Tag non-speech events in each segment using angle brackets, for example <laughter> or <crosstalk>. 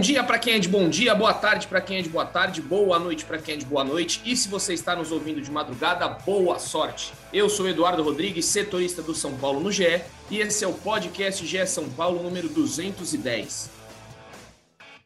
Bom dia para quem é de bom dia, boa tarde para quem é de boa tarde, boa noite para quem é de boa noite. E se você está nos ouvindo de madrugada, boa sorte. Eu sou Eduardo Rodrigues, setorista do São Paulo no GE, e esse é o podcast GE São Paulo número 210.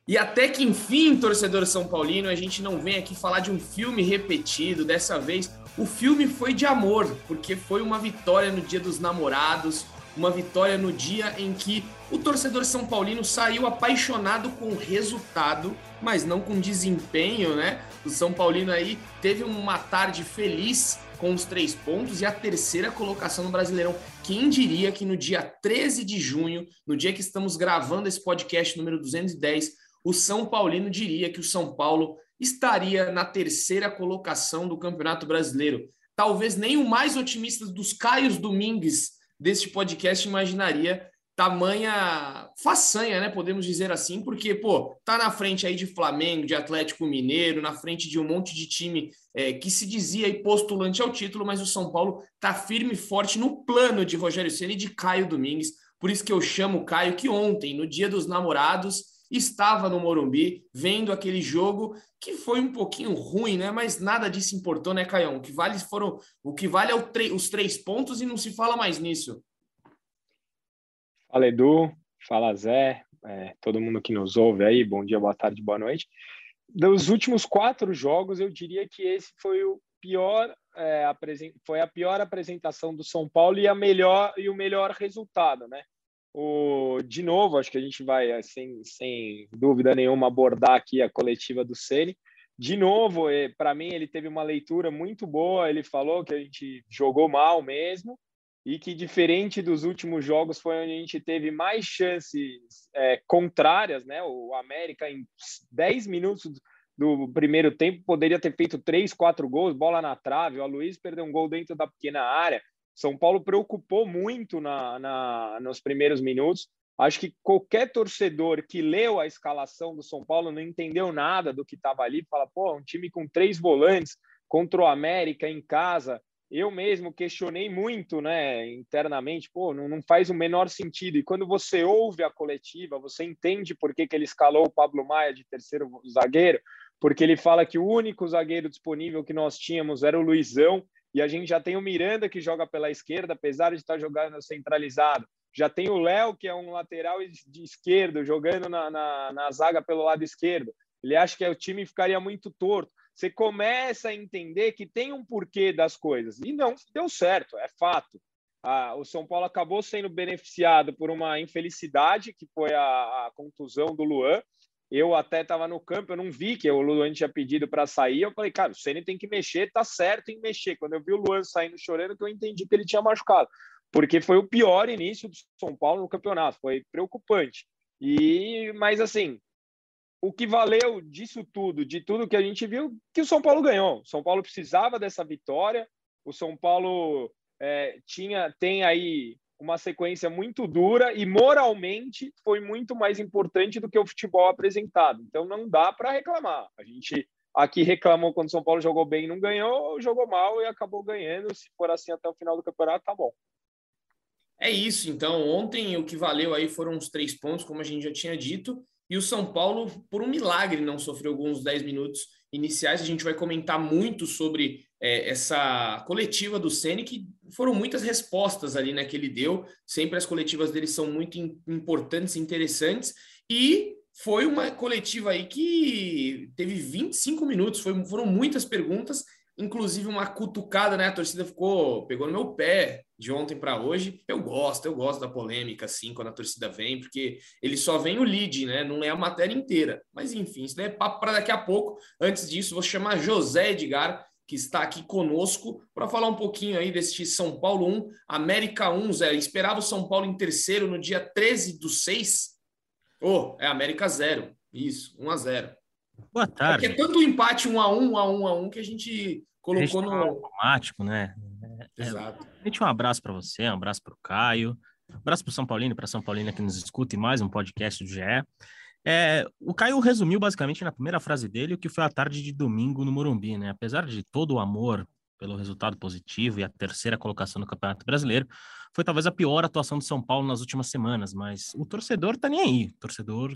E até que enfim, torcedor São Paulino, a gente não vem aqui falar de um filme repetido. Dessa vez, o filme foi de amor, porque foi uma vitória no Dia dos Namorados, uma vitória no dia em que o torcedor São Paulino saiu apaixonado com o resultado, mas não com desempenho, né? O São Paulino aí teve uma tarde feliz com os três pontos e a terceira colocação no Brasileirão. Quem diria que no dia 13 de junho, no dia que estamos gravando esse podcast número 210, o São Paulino diria que o São Paulo estaria na terceira colocação do Campeonato Brasileiro. Talvez nem o mais otimista dos Caios Domingues deste podcast imaginaria tamanha façanha, né? Podemos dizer assim, porque, pô, tá na frente aí de Flamengo, de Atlético Mineiro, na frente de um monte de time é, que se dizia aí postulante ao título, mas o São Paulo tá firme e forte no plano de Rogério Ceni e de Caio Domingues. Por isso que eu chamo o Caio, que ontem, no Dia dos Namorados, estava no Morumbi vendo aquele jogo que foi um pouquinho ruim, né? Mas nada disso importou, né, Caião? O que vale foram o que vale é os três pontos e não se fala mais nisso. Fala Edu, fala Zé, é, todo mundo que nos ouve aí, bom dia, boa tarde, boa noite. Dos últimos quatro jogos, eu diria que esse foi o pior, é, foi a pior apresentação do São Paulo e a melhor e o melhor resultado, né? O, de novo, acho que a gente vai, eh, sem, sem dúvida nenhuma, abordar aqui a coletiva do Ceni. De novo, eh, para mim, ele teve uma leitura muito boa. Ele falou que a gente jogou mal mesmo e que, diferente dos últimos jogos, foi onde a gente teve mais chances é, contrárias. Né? O América, em 10 minutos do primeiro tempo, poderia ter feito 3, 4 gols, bola na trave. O Aloysio perdeu um gol dentro da pequena área. São Paulo preocupou muito na, na, nos primeiros minutos. Acho que qualquer torcedor que leu a escalação do São Paulo não entendeu nada do que estava ali. Fala, pô, um time com três volantes contra o América em casa. Eu mesmo questionei muito, né, internamente, pô, não, não faz o menor sentido. E quando você ouve a coletiva, você entende por que, que ele escalou o Pablo Maia de terceiro zagueiro, porque ele fala que o único zagueiro disponível que nós tínhamos era o Luizão e a gente já tem o Miranda que joga pela esquerda, apesar de estar jogando centralizado. Já tem o Léo, que é um lateral de esquerdo, jogando na, na, na zaga pelo lado esquerdo. Ele acha que o time ficaria muito torto. Você começa a entender que tem um porquê das coisas. E não deu certo, é fato. Ah, o São Paulo acabou sendo beneficiado por uma infelicidade, que foi a, a contusão do Luan, eu até estava no campo, eu não vi que o Luan tinha pedido para sair. Eu falei, cara, o Ceni tem que mexer, tá certo em mexer. Quando eu vi o Luan saindo chorando, que eu entendi que ele tinha machucado, porque foi o pior início do São Paulo no campeonato, foi preocupante. E, mas assim, o que valeu disso tudo, de tudo que a gente viu, que o São Paulo ganhou. O São Paulo precisava dessa vitória. O São Paulo é, tinha tem aí uma sequência muito dura e moralmente foi muito mais importante do que o futebol apresentado. Então não dá para reclamar. A gente aqui reclamou quando o São Paulo jogou bem e não ganhou, jogou mal e acabou ganhando. Se for assim até o final do campeonato, tá bom. É isso, então. Ontem o que valeu aí foram os três pontos, como a gente já tinha dito. E o São Paulo, por um milagre, não sofreu alguns 10 minutos iniciais. A gente vai comentar muito sobre é, essa coletiva do Ceni que foram muitas respostas ali né, que ele deu. Sempre as coletivas dele são muito importantes e interessantes. E foi uma coletiva aí que teve 25 minutos, foi, foram muitas perguntas, inclusive uma cutucada, né? A torcida ficou, pegou no meu pé de ontem para hoje. Eu gosto, eu gosto da polêmica, assim, quando a torcida vem, porque ele só vem o lead, né? Não é a matéria inteira. Mas enfim, isso é papo para daqui a pouco. Antes disso, vou chamar José Edgar, que está aqui conosco para falar um pouquinho aí deste São Paulo 1, América 1, Zé. Esperava o São Paulo em terceiro no dia 13 do 6. Oh, é América 0. Isso, 1 a 0. Boa tarde. É, é tanto empate 1 a 1, 1 a 1, 1 a 1 que a gente colocou a gente no automático, né? É, Exato. Gente, um abraço para você, um abraço para o Caio, um abraço para São Paulino, para São Paulina que nos escuta e mais um podcast do GE. É, o Caio resumiu basicamente na primeira frase dele o que foi a tarde de domingo no Morumbi, né? Apesar de todo o amor pelo resultado positivo e a terceira colocação no Campeonato Brasileiro, foi talvez a pior atuação do São Paulo nas últimas semanas, mas o torcedor tá nem aí. O torcedor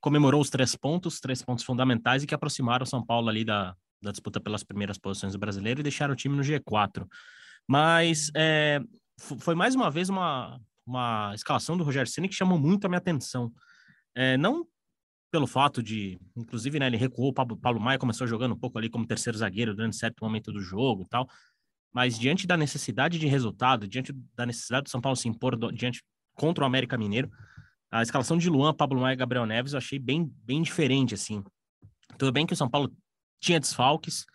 comemorou os três pontos, três pontos fundamentais e que aproximaram o São Paulo ali da, da disputa pelas primeiras posições do brasileiro e deixaram o time no G4. Mas é, foi mais uma vez uma, uma escalação do Rogério Ceni que chamou muito a minha atenção. É, não pelo fato de, inclusive, né, ele recuou, o Pablo, Maia começou jogando um pouco ali como terceiro zagueiro durante certo momento do jogo e tal, mas diante da necessidade de resultado, diante da necessidade do São Paulo se impor do, diante contra o América Mineiro, a escalação de Luan, Pablo Maia e Gabriel Neves eu achei bem, bem diferente, assim. Tudo bem que o São Paulo tinha desfalques,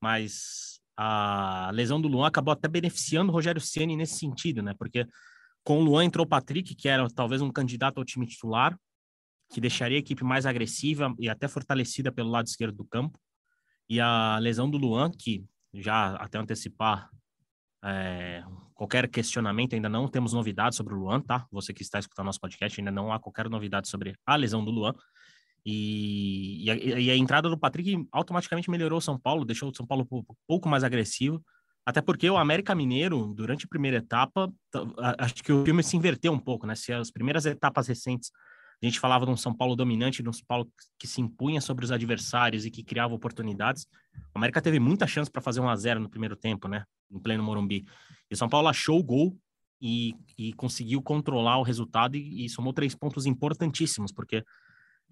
mas a lesão do Luan acabou até beneficiando o Rogério Ceni nesse sentido, né? Porque com o Luan entrou o Patrick, que era talvez um candidato ao time titular, que deixaria a equipe mais agressiva e até fortalecida pelo lado esquerdo do campo. E a lesão do Luan, que já até antecipar é, qualquer questionamento, ainda não temos novidades sobre o Luan, tá? Você que está escutando nosso podcast, ainda não há qualquer novidade sobre a lesão do Luan. E, e, a, e a, entrada do Patrick automaticamente melhorou o São Paulo, deixou o São Paulo um pouco mais agressivo. Até porque o América Mineiro, durante a primeira etapa, acho que o filme se inverteu um pouco, né? Se as primeiras etapas recentes a gente falava de um São Paulo dominante, de um São Paulo que se impunha sobre os adversários e que criava oportunidades. O América teve muita chance para fazer um a 0 no primeiro tempo, né? Em pleno Morumbi. E o São Paulo achou o gol e, e conseguiu controlar o resultado e, e somou três pontos importantíssimos, porque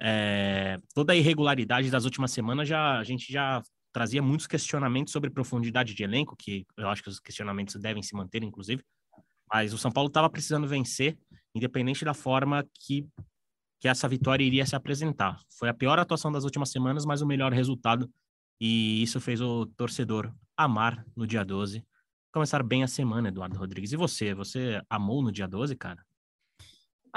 é, toda a irregularidade das últimas semanas já a gente já trazia muitos questionamentos sobre profundidade de elenco, que eu acho que os questionamentos devem se manter, inclusive. Mas o São Paulo estava precisando vencer, independente da forma que que essa vitória iria se apresentar. Foi a pior atuação das últimas semanas, mas o melhor resultado, e isso fez o torcedor amar no dia 12. Começar bem a semana, Eduardo Rodrigues. E você? Você amou no dia 12, cara?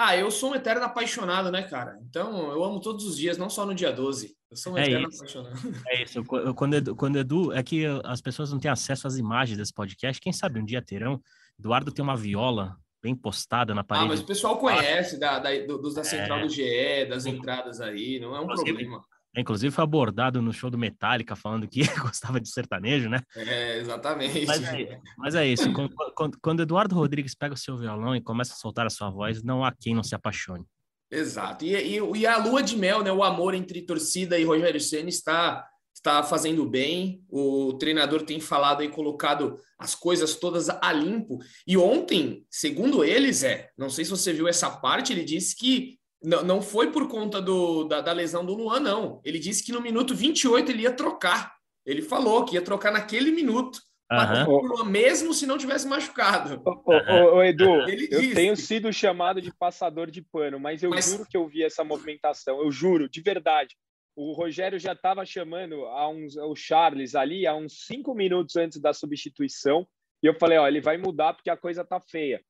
Ah, eu sou um eterno apaixonado, né, cara? Então, eu amo todos os dias, não só no dia 12. Eu sou um é eterno isso. apaixonado. É isso. Quando Edu, quando Edu. É que as pessoas não têm acesso às imagens desse podcast. Quem sabe um dia terão. Eduardo tem uma viola bem postada na parede. Ah, mas o pessoal conhece da, da, dos da central é. do GE, das entradas aí, não é um inclusive, problema. Inclusive foi abordado no show do Metallica falando que <laughs> gostava de sertanejo, né? É, exatamente. Mas é, mas é isso. quando, quando, quando, Eduardo Rodrigues pega o seu violão e começa a soltar a sua voz, não há quem não se apaixone. Exato. E, e, e a lua de mel, né? O amor entre torcida e Rogério Senna está está fazendo bem. O treinador tem falado e colocado as coisas todas a limpo. E ontem, segundo eles, é, não sei se você viu essa parte, ele disse que não, não foi por conta do, da, da lesão do Luan, não. Ele disse que no minuto 28 ele ia trocar. Ele falou que ia trocar naquele minuto. Uhum. mesmo se não tivesse machucado. Ô, ô, ô Edu, eu disse. tenho sido chamado de passador de pano, mas eu mas... juro que eu vi essa movimentação. Eu juro, de verdade o Rogério já estava chamando a uns, o Charles ali há uns cinco minutos antes da substituição. E eu falei, ó, ele vai mudar porque a coisa tá feia.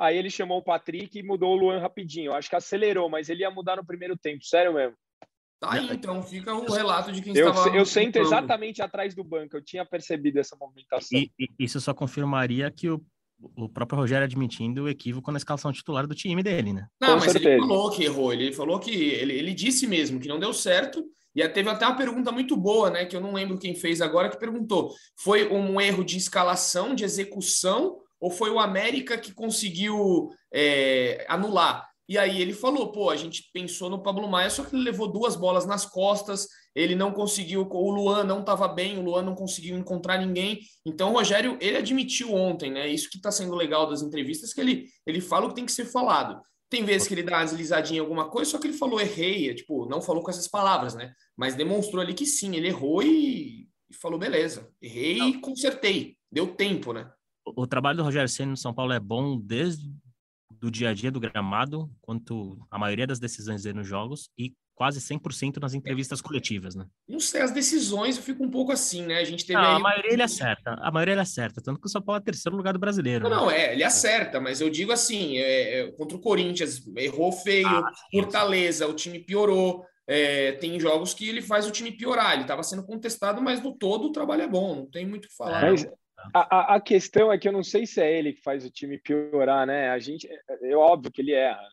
Aí ele chamou o Patrick e mudou o Luan rapidinho. Acho que acelerou, mas ele ia mudar no primeiro tempo, sério mesmo. Tá aí, então fica o relato de quem eu, estava. Eu sento exatamente atrás do banco, eu tinha percebido essa movimentação. E, e isso só confirmaria que o, o próprio Rogério admitindo o equívoco na escalação titular do time dele, né? Não, Com mas certeza. ele falou que errou. Ele falou que ele, ele disse mesmo que não deu certo. E teve até uma pergunta muito boa, né? Que eu não lembro quem fez agora, que perguntou: foi um erro de escalação, de execução, ou foi o América que conseguiu é, anular? E aí ele falou: pô, a gente pensou no Pablo Maia, só que ele levou duas bolas nas costas, ele não conseguiu, o Luan não estava bem, o Luan não conseguiu encontrar ninguém. Então o Rogério, ele admitiu ontem, né? Isso que está sendo legal das entrevistas, que ele, ele fala o que tem que ser falado. Tem vezes que ele dá uma deslizadinha em alguma coisa, só que ele falou errei, é, tipo, não falou com essas palavras, né? Mas demonstrou ali que sim, ele errou e, e falou beleza, errei não. e consertei. Deu tempo, né? O, trabalho do Rogério Senna no São Paulo é bom desde do dia a dia do gramado, quanto a maioria das decisões dele nos jogos e quase 100% nas entrevistas coletivas, né? Não sei, as decisões eu fico um pouco assim, né? A gente teve. Não, aí... A maioria ele acerta. A maioria ele acerta, tanto que o São Paulo é terceiro lugar do brasileiro. Não, né? não, é, ele acerta, mas eu digo assim: é, é, contra o Corinthians, errou feio, ah, Fortaleza, o time piorou. É, tem jogos que ele faz o time piorar. Ele estava sendo contestado, mas no todo o trabalho é bom, não tem muito o que falar. Mas... A, a, questão é que eu não sei se é ele que faz o time piorar, né? A gente, é, é óbvio que ele erra,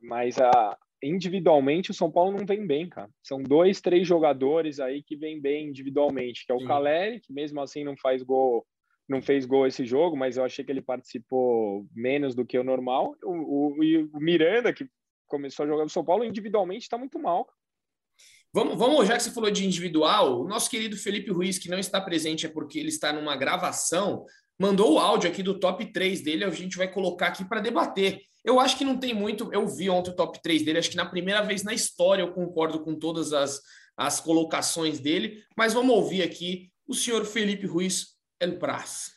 mas a, individualmente o São Paulo não vem bem, cara. São dois, três jogadores aí que vêm bem individualmente, que é o Sim. Caleri, que mesmo assim não faz gol, não fez gol esse jogo, mas eu achei que ele participou menos do que o normal. O, o, o Miranda, que começou a jogar no São Paulo, individualmente está muito mal. Vamos, vamos, já que você falou de individual, o nosso querido Felipe Ruiz, que não está presente é porque ele está numa gravação, mandou o áudio aqui do top 3 dele, a gente vai colocar aqui para debater. Eu acho que não tem muito, eu vi ontem o top 3 dele, acho que na primeira vez na história eu concordo com todas as, as colocações dele, mas vamos ouvir aqui o senhor Felipe Ruiz El Praz.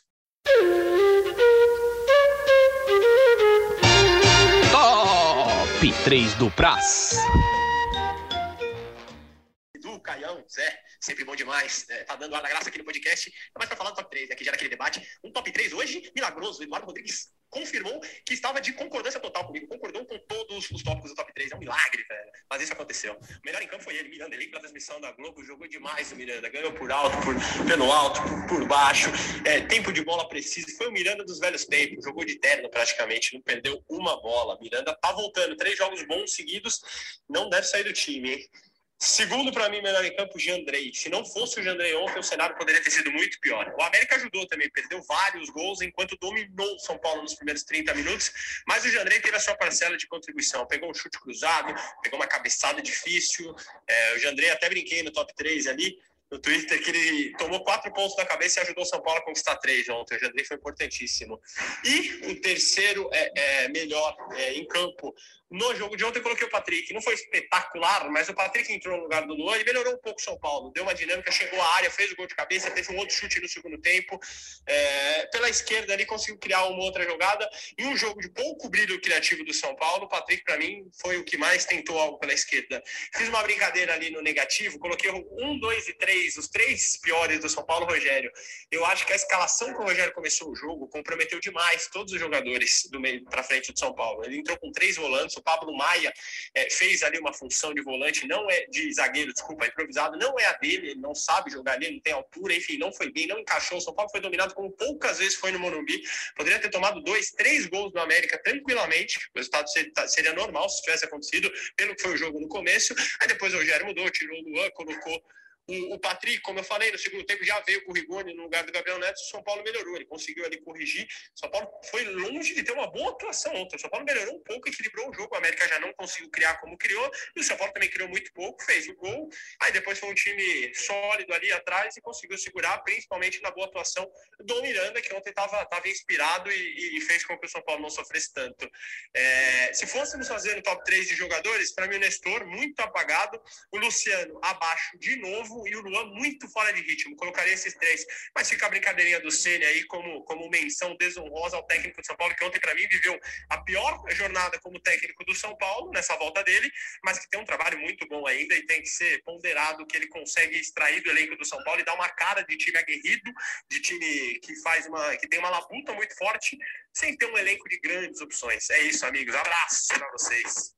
Top 3 do Praz. Sempre bom demais. É, tá dando ar da graça aqui no podcast. É mais para falar do top 3, né, que já era aquele debate. Um top 3 hoje, milagroso. Eduardo Rodrigues confirmou que estava de concordância total comigo, concordou com todos os tópicos do top 3. É um milagre, velho. Mas isso aconteceu. O melhor em campo foi ele, Miranda. Ele, na transmissão da Globo, jogou demais o Miranda. Ganhou por alto, por, pelo alto, por, por baixo. É, tempo de bola preciso. Foi o Miranda dos velhos tempos. Jogou de terno praticamente, não perdeu uma bola. Miranda tá voltando. Três jogos bons seguidos. Não deve sair do time, hein? Segundo, para mim, melhor em campo, Jandrei. Se não fosse o Jandrei ontem, o cenário poderia ter sido muito pior. O América ajudou também, perdeu vários gols enquanto dominou o São Paulo nos primeiros 30 minutos, mas o Jandrei teve a sua parcela de contribuição. Pegou um chute cruzado, pegou uma cabeçada difícil. É, o Jandrei até brinquei no top 3 ali, no Twitter que ele tomou quatro pontos na cabeça e ajudou o São Paulo a conquistar três ontem. O Jandrei foi importantíssimo. E o terceiro é, é melhor é, em campo, no jogo de ontem eu coloquei o Patrick. Não foi espetacular, mas o Patrick entrou no lugar do Luan e melhorou um pouco o São Paulo. Deu uma dinâmica, chegou à área, fez o gol de cabeça, teve um outro chute no segundo tempo. É, pela esquerda ali conseguiu criar uma outra jogada. E um jogo de pouco brilho criativo do São Paulo, o Patrick, para mim, foi o que mais tentou algo pela esquerda. Fiz uma brincadeira ali no negativo, coloquei um, dois e três, os três piores do São Paulo, Rogério. Eu acho que a escalação que o Rogério começou o jogo comprometeu demais todos os jogadores do meio para frente do São Paulo. Ele entrou com três volantes o Pablo Maia é, fez ali uma função de volante, não é de zagueiro, desculpa, improvisado, não é a dele, ele não sabe jogar ali, não tem altura, enfim, não foi bem, não encaixou. O São Paulo foi dominado como poucas vezes foi no Morumbi. Poderia ter tomado dois, três gols do América tranquilamente. O resultado tá, seria normal se tivesse acontecido, pelo que foi o jogo no começo. Aí depois o Rogério mudou, tirou o Luan, colocou o, o Patrick, como eu falei, no segundo tempo já veio com o Rigoni no lugar do Gabriel Neto, o São Paulo melhorou, ele conseguiu ali corrigir. O São Paulo foi longe de ter uma boa atuação ontem. O São Paulo melhorou um pouco, equilibrou o jogo. O América já não conseguiu criar como criou, e o São Paulo também criou muito pouco, fez o gol. Aí depois foi um time sólido ali atrás e conseguiu segurar, principalmente na boa atuação do Miranda, que ontem estava tava inspirado e, e, fez com que o São Paulo não sofresse tanto. É, se fôssemos fazer no top 3 de jogadores, para mim o Nestor, muito apagado, o Luciano abaixo de novo e o Luan muito fora de ritmo. Colocaria esses três. Mas fica a brincadeirinha do Ceni aí como, como menção desonrosa ao técnico de São Paulo, que ontem, para mim, viveu a pior jornada como técnico do São Paulo nessa volta dele, mas que tem um trabalho muito bom ainda e tem que ser ponderado que ele consegue extrair do elenco do São Paulo e dar uma cara de time aguerrido, de time que faz uma que tem uma labuta muito forte, sem ter um elenco de grandes opções. É isso, amigos. Abraço para vocês.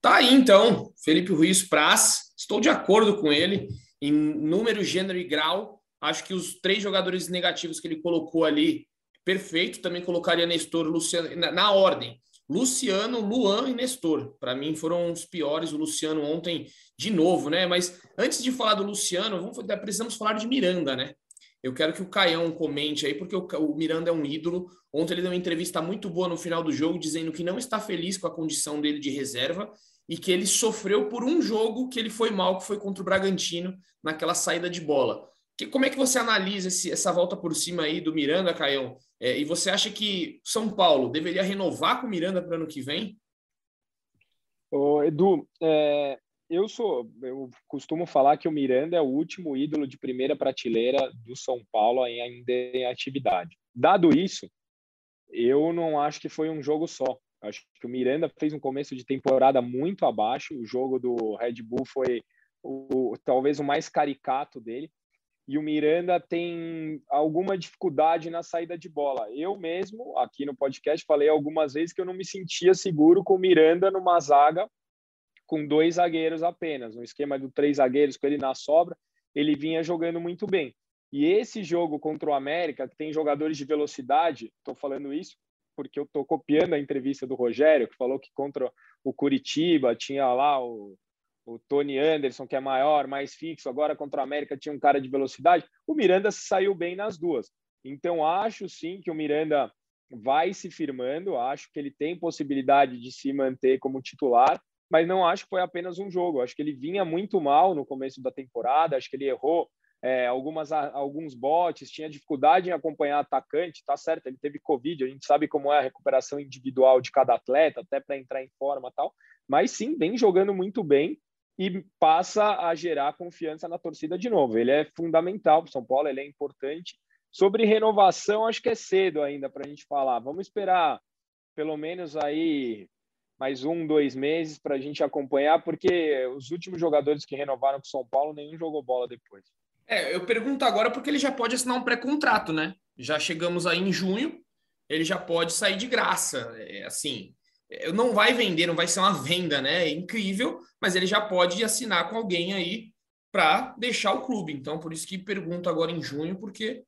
Tá aí então, Felipe Ruiz Praz, estou de acordo com ele em número, gênero e grau. Acho que os três jogadores negativos que ele colocou ali, perfeito. Também colocaria Nestor, Luciano, na, na ordem. Luciano, Luan e Nestor. Para mim foram os piores. O Luciano ontem, de novo, né? Mas antes de falar do Luciano, vamos, precisamos falar de Miranda, né? Eu quero que o Caião comente aí, porque o, Miranda é um ídolo. Ontem ele deu uma entrevista muito boa no final do jogo, dizendo que não está feliz com a condição dele de reserva e que ele sofreu por um jogo que ele foi mal, que foi contra o Bragantino, naquela saída de bola. Que, como é que você analisa esse, essa volta por cima aí do Miranda, Caião? É, e você acha que São Paulo deveria renovar com o Miranda para o ano que vem? Ô, Edu, é, eu sou, eu costumo falar que o Miranda é o último ídolo de primeira prateleira do São Paulo ainda em atividade. Dado isso, eu não acho que foi um jogo só. Acho que o Miranda fez um começo de temporada muito abaixo. O jogo do Red Bull foi o, talvez o mais caricato dele. E o Miranda tem alguma dificuldade na saída de bola. Eu mesmo, aqui no podcast, falei algumas vezes que eu não me sentia seguro com o Miranda numa zaga com dois zagueiros apenas. No esquema do três zagueiros com ele na sobra, ele vinha jogando muito bem. E esse jogo contra o América, que tem jogadores de velocidade, estou falando isso porque eu estou copiando a entrevista do Rogério, que falou que contra o Curitiba tinha lá o, o Tony Anderson, que é maior, mais fixo, agora contra o América tinha um cara de velocidade. O Miranda saiu bem nas duas. Então, acho sim que o Miranda vai se firmando, acho que ele tem possibilidade de se manter como titular, mas não acho que foi apenas um jogo. Acho que ele vinha muito mal no começo da temporada, acho que ele errou é, algumas, alguns botes, tinha dificuldade em acompanhar atacante, tá certo, ele teve Covid, a gente sabe como é a recuperação individual de cada atleta, até para entrar em forma tal, mas sim, vem jogando muito bem e passa a gerar confiança na torcida de novo. Ele é fundamental para São Paulo, ele é importante. Sobre renovação, acho que é cedo ainda para a gente falar. Vamos esperar pelo menos aí mais um, dois meses para a gente acompanhar, porque os últimos jogadores que renovaram com São Paulo, nenhum jogou bola depois. É, eu pergunto agora porque ele já pode assinar um pré-contrato, né? Já chegamos aí em junho, ele já pode sair de graça. É, assim, não vai vender, não vai ser uma venda, né? É incrível, mas ele já pode assinar com alguém aí para deixar o clube. Então, por isso que pergunto agora em junho, porque.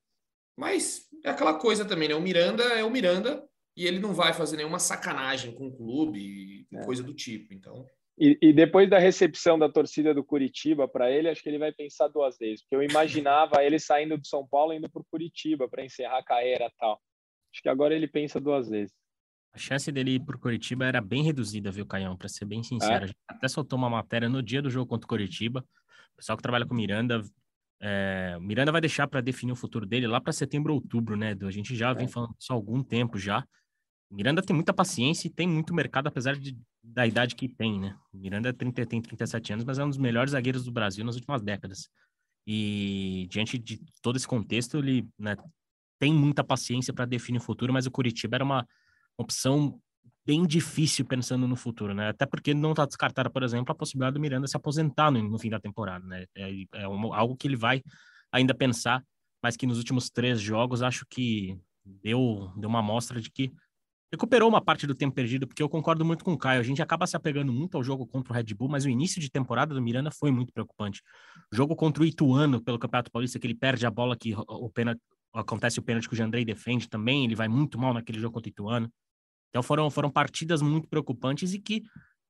Mas é aquela coisa também, né? O Miranda é o Miranda e ele não vai fazer nenhuma sacanagem com o clube, é. coisa do tipo. Então. E, e, depois da recepção da torcida do Curitiba para ele, acho que ele vai pensar duas vezes, porque eu imaginava ele saindo do São Paulo indo para o Curitiba para encerrar a carreira tal. Acho que agora ele pensa duas vezes. A chance dele ir para o Curitiba era bem reduzida, viu, Caião? Para ser bem sincero. É. até soltou uma matéria no dia do jogo contra o Curitiba. O pessoal que trabalha com Miranda, é, Miranda vai deixar para definir o futuro dele lá para setembro, outubro, né? A gente já vem é. falando isso há algum tempo já. Miranda tem muita paciência e tem muito mercado, apesar de, da idade que tem, né? Miranda 30, tem 37 anos, mas é um dos melhores zagueiros do Brasil nas últimas décadas. E diante de todo esse contexto, ele né, tem muita paciência para definir o futuro, mas o Curitiba era uma opção bem difícil pensando no futuro, né? Até porque não está descartada, por exemplo, a possibilidade do Miranda se aposentar no, no fim da temporada, né? É, é uma, algo que ele vai ainda pensar, mas que nos últimos três jogos acho que deu, deu uma amostra de que recuperou uma parte do tempo perdido, porque eu concordo muito com o Caio. A gente acaba se apegando muito ao jogo contra o Red Bull, mas o início de temporada do Miranda foi muito preocupante. O jogo contra o Ituano pelo Campeonato Paulista, que ele perde a bola que o pênalti, acontece o pênalti que o Jandrei defende também, ele vai muito mal naquele jogo contra o Ituano. Então foram, foram partidas muito preocupantes e que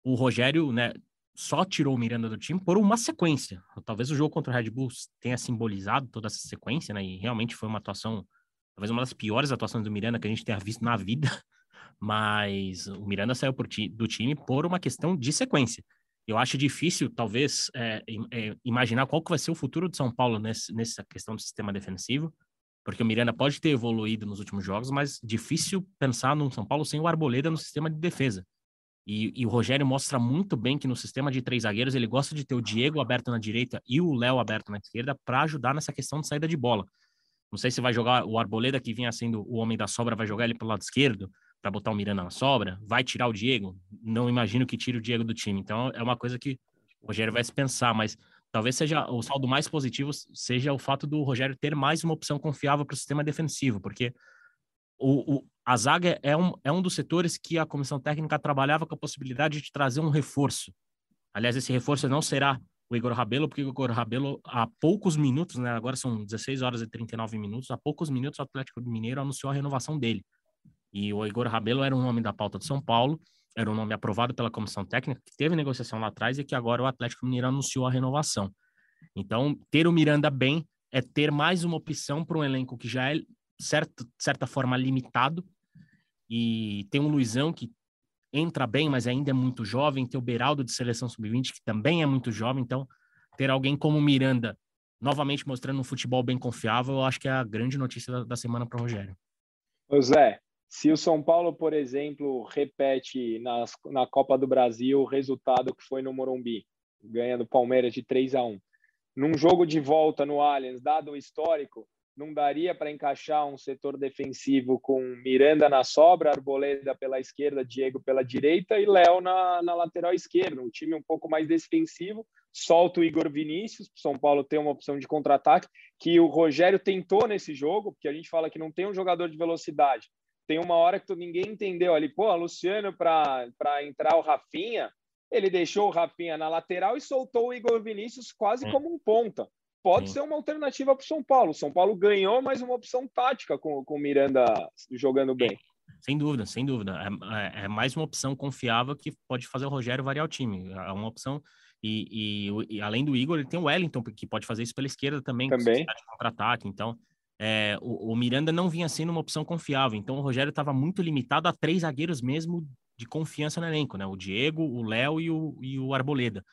o Rogério, né, só tirou o Miranda do time por uma sequência. Talvez o jogo contra o Red Bull tenha simbolizado toda essa sequência, né? E realmente foi uma atuação, talvez uma das piores atuações do Miranda que a gente tenha visto na vida mas o Miranda saiu ti, do time por uma questão de sequência. Eu acho difícil, talvez, é, é, imaginar qual que vai ser o futuro de São Paulo nesse, nessa questão do sistema defensivo, porque o Miranda pode ter evoluído nos últimos jogos, mas difícil pensar no São Paulo sem o Arboleda no sistema de defesa. E, e, o Rogério mostra muito bem que no sistema de três zagueiros ele gosta de ter o Diego aberto na direita e o Léo aberto na esquerda para ajudar nessa questão de saída de bola. Não sei se vai jogar o Arboleda, que vinha sendo o homem da sobra, vai jogar ele pelo lado esquerdo, para botar o Miranda na sobra, vai tirar o Diego? Não imagino que tire o Diego do time. Então é uma coisa que o Rogério vai se pensar, mas talvez seja o saldo mais positivo seja o fato do Rogério ter mais uma opção confiável para o sistema defensivo, porque o, o, a zaga é um, é um dos setores que a comissão técnica trabalhava com a possibilidade de trazer um reforço. Aliás, esse reforço não será o Igor Rabelo, porque o Igor Rabelo, há poucos minutos, né, agora são 16 horas e 39 minutos, há poucos minutos o Atlético Mineiro anunciou a renovação dele. E o Igor Rabelo era um nome da pauta de São Paulo, era um nome aprovado pela comissão técnica, que teve negociação lá atrás e que agora o Atlético Mineiro anunciou a renovação. Então, ter o Miranda bem é ter mais uma opção para um elenco que já é, certo, de certa forma, limitado. E tem um Luizão que entra bem, mas ainda é muito jovem. Tem o Beraldo de seleção sub-20, que também é muito jovem. Então, ter alguém como o Miranda novamente mostrando um futebol bem confiável, eu acho que é a grande notícia da, da semana para o Rogério. Zé, se o São Paulo, por exemplo, repete nas, na Copa do Brasil o resultado que foi no Morumbi, ganhando Palmeiras de 3 a 1 num jogo de volta no Allianz, dado o histórico, não daria para encaixar um setor defensivo com Miranda na sobra, Arboleda pela esquerda, Diego pela direita e Léo na, na lateral esquerda. Um time um pouco mais defensivo, solta o Igor Vinícius, São Paulo tem uma opção de contra-ataque, que o Rogério tentou nesse jogo, porque a gente fala que não tem um jogador de velocidade, tem uma hora que ninguém entendeu ali, pô, Luciano para entrar o Rafinha, ele deixou o Rafinha na lateral e soltou o Igor Vinícius quase como um ponta. Pode Sim. ser uma alternativa para o São Paulo. São Paulo ganhou mais uma opção tática com, com o Miranda jogando bem. Sem dúvida, sem dúvida. É, é, é, mais uma opção confiável que pode fazer o Rogério variar o time. É uma opção. E, e, e além do Igor, ele tem o Wellington, que pode fazer isso pela esquerda também, também. contra-ataque. Então, é, o, o, Miranda não vinha sendo uma opção confiável. Então o Rogério estava muito limitado a três zagueiros mesmo de confiança no elenco, né? O Diego, o Léo e o, e o Arboleda.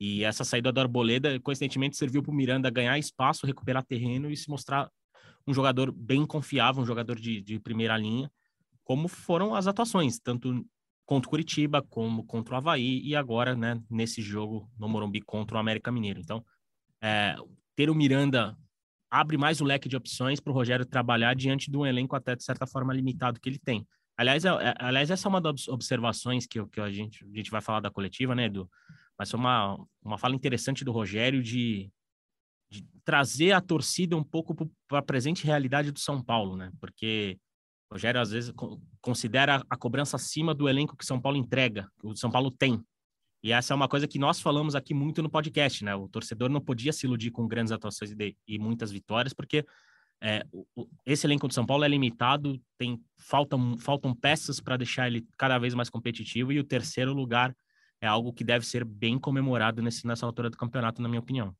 E essa saída do Arboleda, coincidentemente, serviu para o Miranda ganhar espaço, recuperar terreno e se mostrar um jogador bem confiável, um jogador de, de primeira linha, como foram as atuações, tanto contra o Curitiba, como contra o Havaí, e agora, né, nesse jogo no Morumbi contra o América Mineiro. Então, é, ter o Miranda abre mais o leque de opções para o Rogério trabalhar diante de um elenco até, de certa forma, limitado que ele tem. Aliás, é, é, aliás essa é uma das observações que, que a, gente, a gente vai falar da coletiva, né, Edu? Mas foi uma, uma fala interessante do Rogério de, de trazer a torcida um pouco para a presente realidade do São Paulo, né? Porque o Rogério, às vezes, considera a cobrança acima do elenco que São Paulo entrega, que o São Paulo tem. E essa é uma coisa que nós falamos aqui muito no podcast, né? O torcedor não podia se iludir com grandes atuações e, e muitas vitórias, porque é, o, esse elenco do São Paulo é limitado, tem faltam, faltam peças para deixar ele cada vez mais competitivo, e o terceiro lugar é algo que deve ser bem comemorado nesse, nessa altura do campeonato, na minha opinião.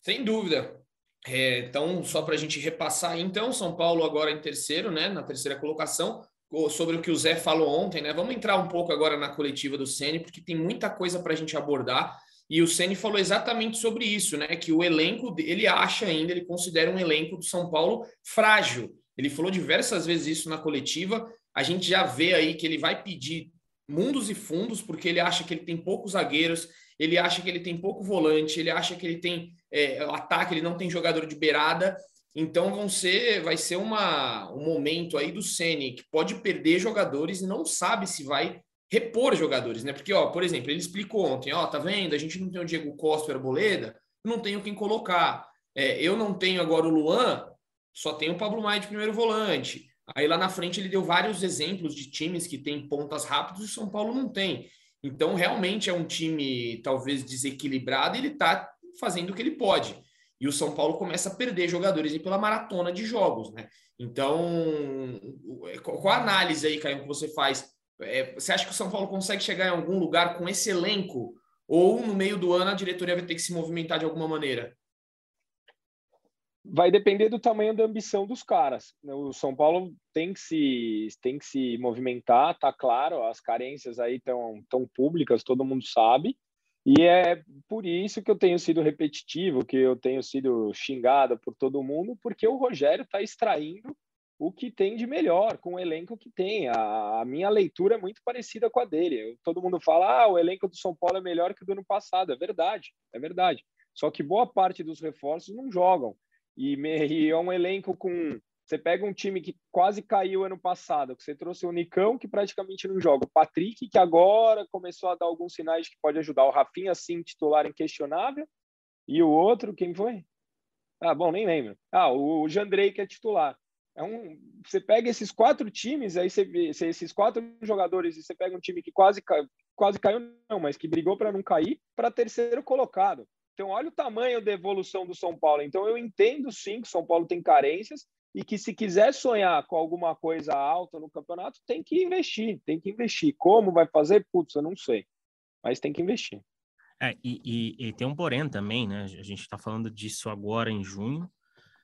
Sem dúvida. É, então, só para a gente repassar, então, São Paulo agora em terceiro, né, na terceira colocação, sobre o que o Zé falou ontem, né? Vamos entrar um pouco agora na coletiva do Ceni, porque tem muita coisa para a gente abordar. E o Ceni falou exatamente sobre isso, né? Que o elenco, ele acha ainda, ele considera um elenco do São Paulo frágil. Ele falou diversas vezes isso na coletiva. A gente já vê aí que ele vai pedir mundos e fundos, porque ele acha que ele tem poucos zagueiros, ele acha que ele tem pouco volante, ele acha que ele tem é, ataque, ele não tem jogador de beirada. Então vão ser, vai ser uma, um momento aí do Ceni que pode perder jogadores e não sabe se vai repor jogadores, né? Porque, ó, por exemplo, ele explicou ontem, ó, tá vendo? A gente não tem o Diego Costa e o Arboleda, não tenho quem colocar. É, eu não tenho agora o Luan, só tenho o Pablo Maia de primeiro volante. Aí lá na frente ele deu vários exemplos de times que têm pontas rápidas e o São Paulo não tem. Então realmente é um time talvez desequilibrado ele está fazendo o que ele pode. E o São Paulo começa a perder jogadores pela maratona de jogos, né? Então, qual a análise aí, Caio, que você faz? É, você acha que o São Paulo consegue chegar em algum lugar com esse elenco? Ou no meio do ano a diretoria vai ter que se movimentar de alguma maneira? vai depender do tamanho da ambição dos caras. O São Paulo tem que se, tem que se movimentar, tá claro, as carências aí estão tão públicas, todo mundo sabe. E é por isso que eu tenho sido repetitivo, que eu tenho sido xingado por todo mundo, porque o Rogério está extraindo o que tem de melhor com o elenco que tem. A, a, minha leitura é muito parecida com a dele. Todo mundo fala: ah, o elenco do São Paulo é melhor que o do ano passado. É verdade, é verdade. Só que boa parte dos reforços não jogam. E, me, <laughs> e é um elenco com. Você pega um time que quase caiu ano passado, que você trouxe o Nicão, que praticamente não joga, o Patrick, que agora começou a dar alguns sinais que pode ajudar, o Rafinha, sim, titular inquestionável, e o outro, quem foi? Ah, bom, nem lembro. Ah, o Jandrei, que é titular. É um, você pega esses quatro times, aí você vê esses quatro jogadores, e você pega um time que quase, quase caiu, não, mas que brigou para não cair, para terceiro colocado. Então, olha o tamanho da evolução do São Paulo. Então, eu entendo sim que o São Paulo tem carências e que se quiser sonhar com alguma coisa alta no campeonato, tem que investir, tem que investir. Como vai fazer? Putz, eu não sei. Mas tem que investir. É, e, e, e tem um porém também, né? A gente está falando disso agora em junho,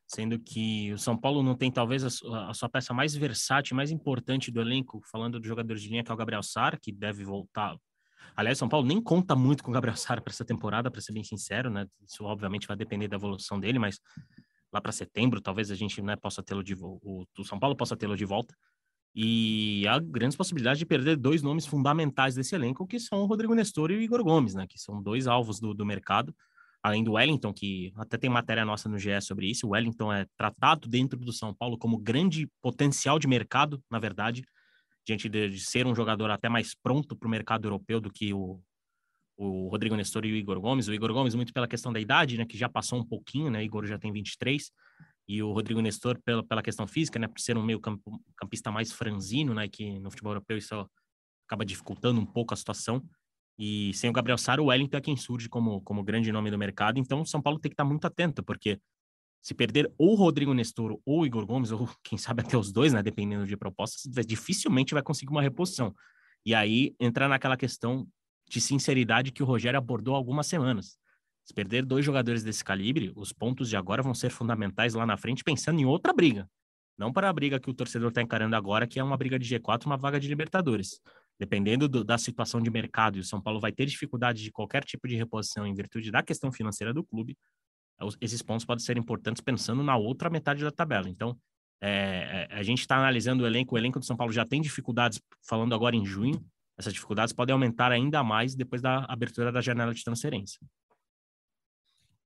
sendo que o São Paulo não tem talvez a, a, sua peça mais versátil, mais importante do elenco, falando do jogador de linha que é o Gabriel Sar, que deve voltar Aliás, São Paulo nem conta muito com o Gabriel Sara para essa temporada, para ser bem sincero, né? Isso obviamente vai depender da evolução dele, mas lá para setembro talvez a gente né, possa tê-lo de o, o São Paulo possa tê-lo de volta. E há grandes possibilidades de perder dois nomes fundamentais desse elenco, que são o Rodrigo Nestor e o Igor Gomes, né? Que são dois alvos do, do mercado. Além do Wellington, que até tem matéria nossa no GE sobre isso. O Wellington é tratado dentro do São Paulo como grande potencial de mercado, na verdade diante de, de ser um jogador até mais pronto para o mercado europeu do que o, o Rodrigo Nestor e o Igor Gomes. O Igor Gomes, muito pela questão da idade, né, que já passou um pouquinho, né? O Igor já tem 23, e o Rodrigo Nestor pela, pela questão física, né, por ser um meio campo, campista mais franzino, né, que no futebol europeu isso acaba dificultando um pouco a situação. E sem o Gabriel Sara, o Wellington é quem surge como, como grande nome do mercado. Então, o São Paulo tem que estar muito atento, porque se perder ou o Rodrigo Nestor ou o Igor Gomes, ou <laughs> quem sabe até os dois, né, dependendo de propostas, dificilmente vai conseguir uma reposição. E aí entra naquela questão de sinceridade que o Rogério abordou há algumas semanas. Se perder dois jogadores desse calibre, os pontos de agora vão ser fundamentais lá na frente, pensando em outra briga. Não para a briga que o torcedor está encarando agora, que é uma briga de G4, uma vaga de Libertadores. Dependendo do, da situação de mercado, e o São Paulo vai ter dificuldade de qualquer tipo de reposição em virtude da questão financeira do clube, esses pontos podem ser importantes pensando na outra metade da tabela. Então, é, é a gente está analisando o elenco, o elenco do São Paulo já tem dificuldades, falando agora em junho, essas dificuldades podem aumentar ainda mais depois da abertura da janela de transferência.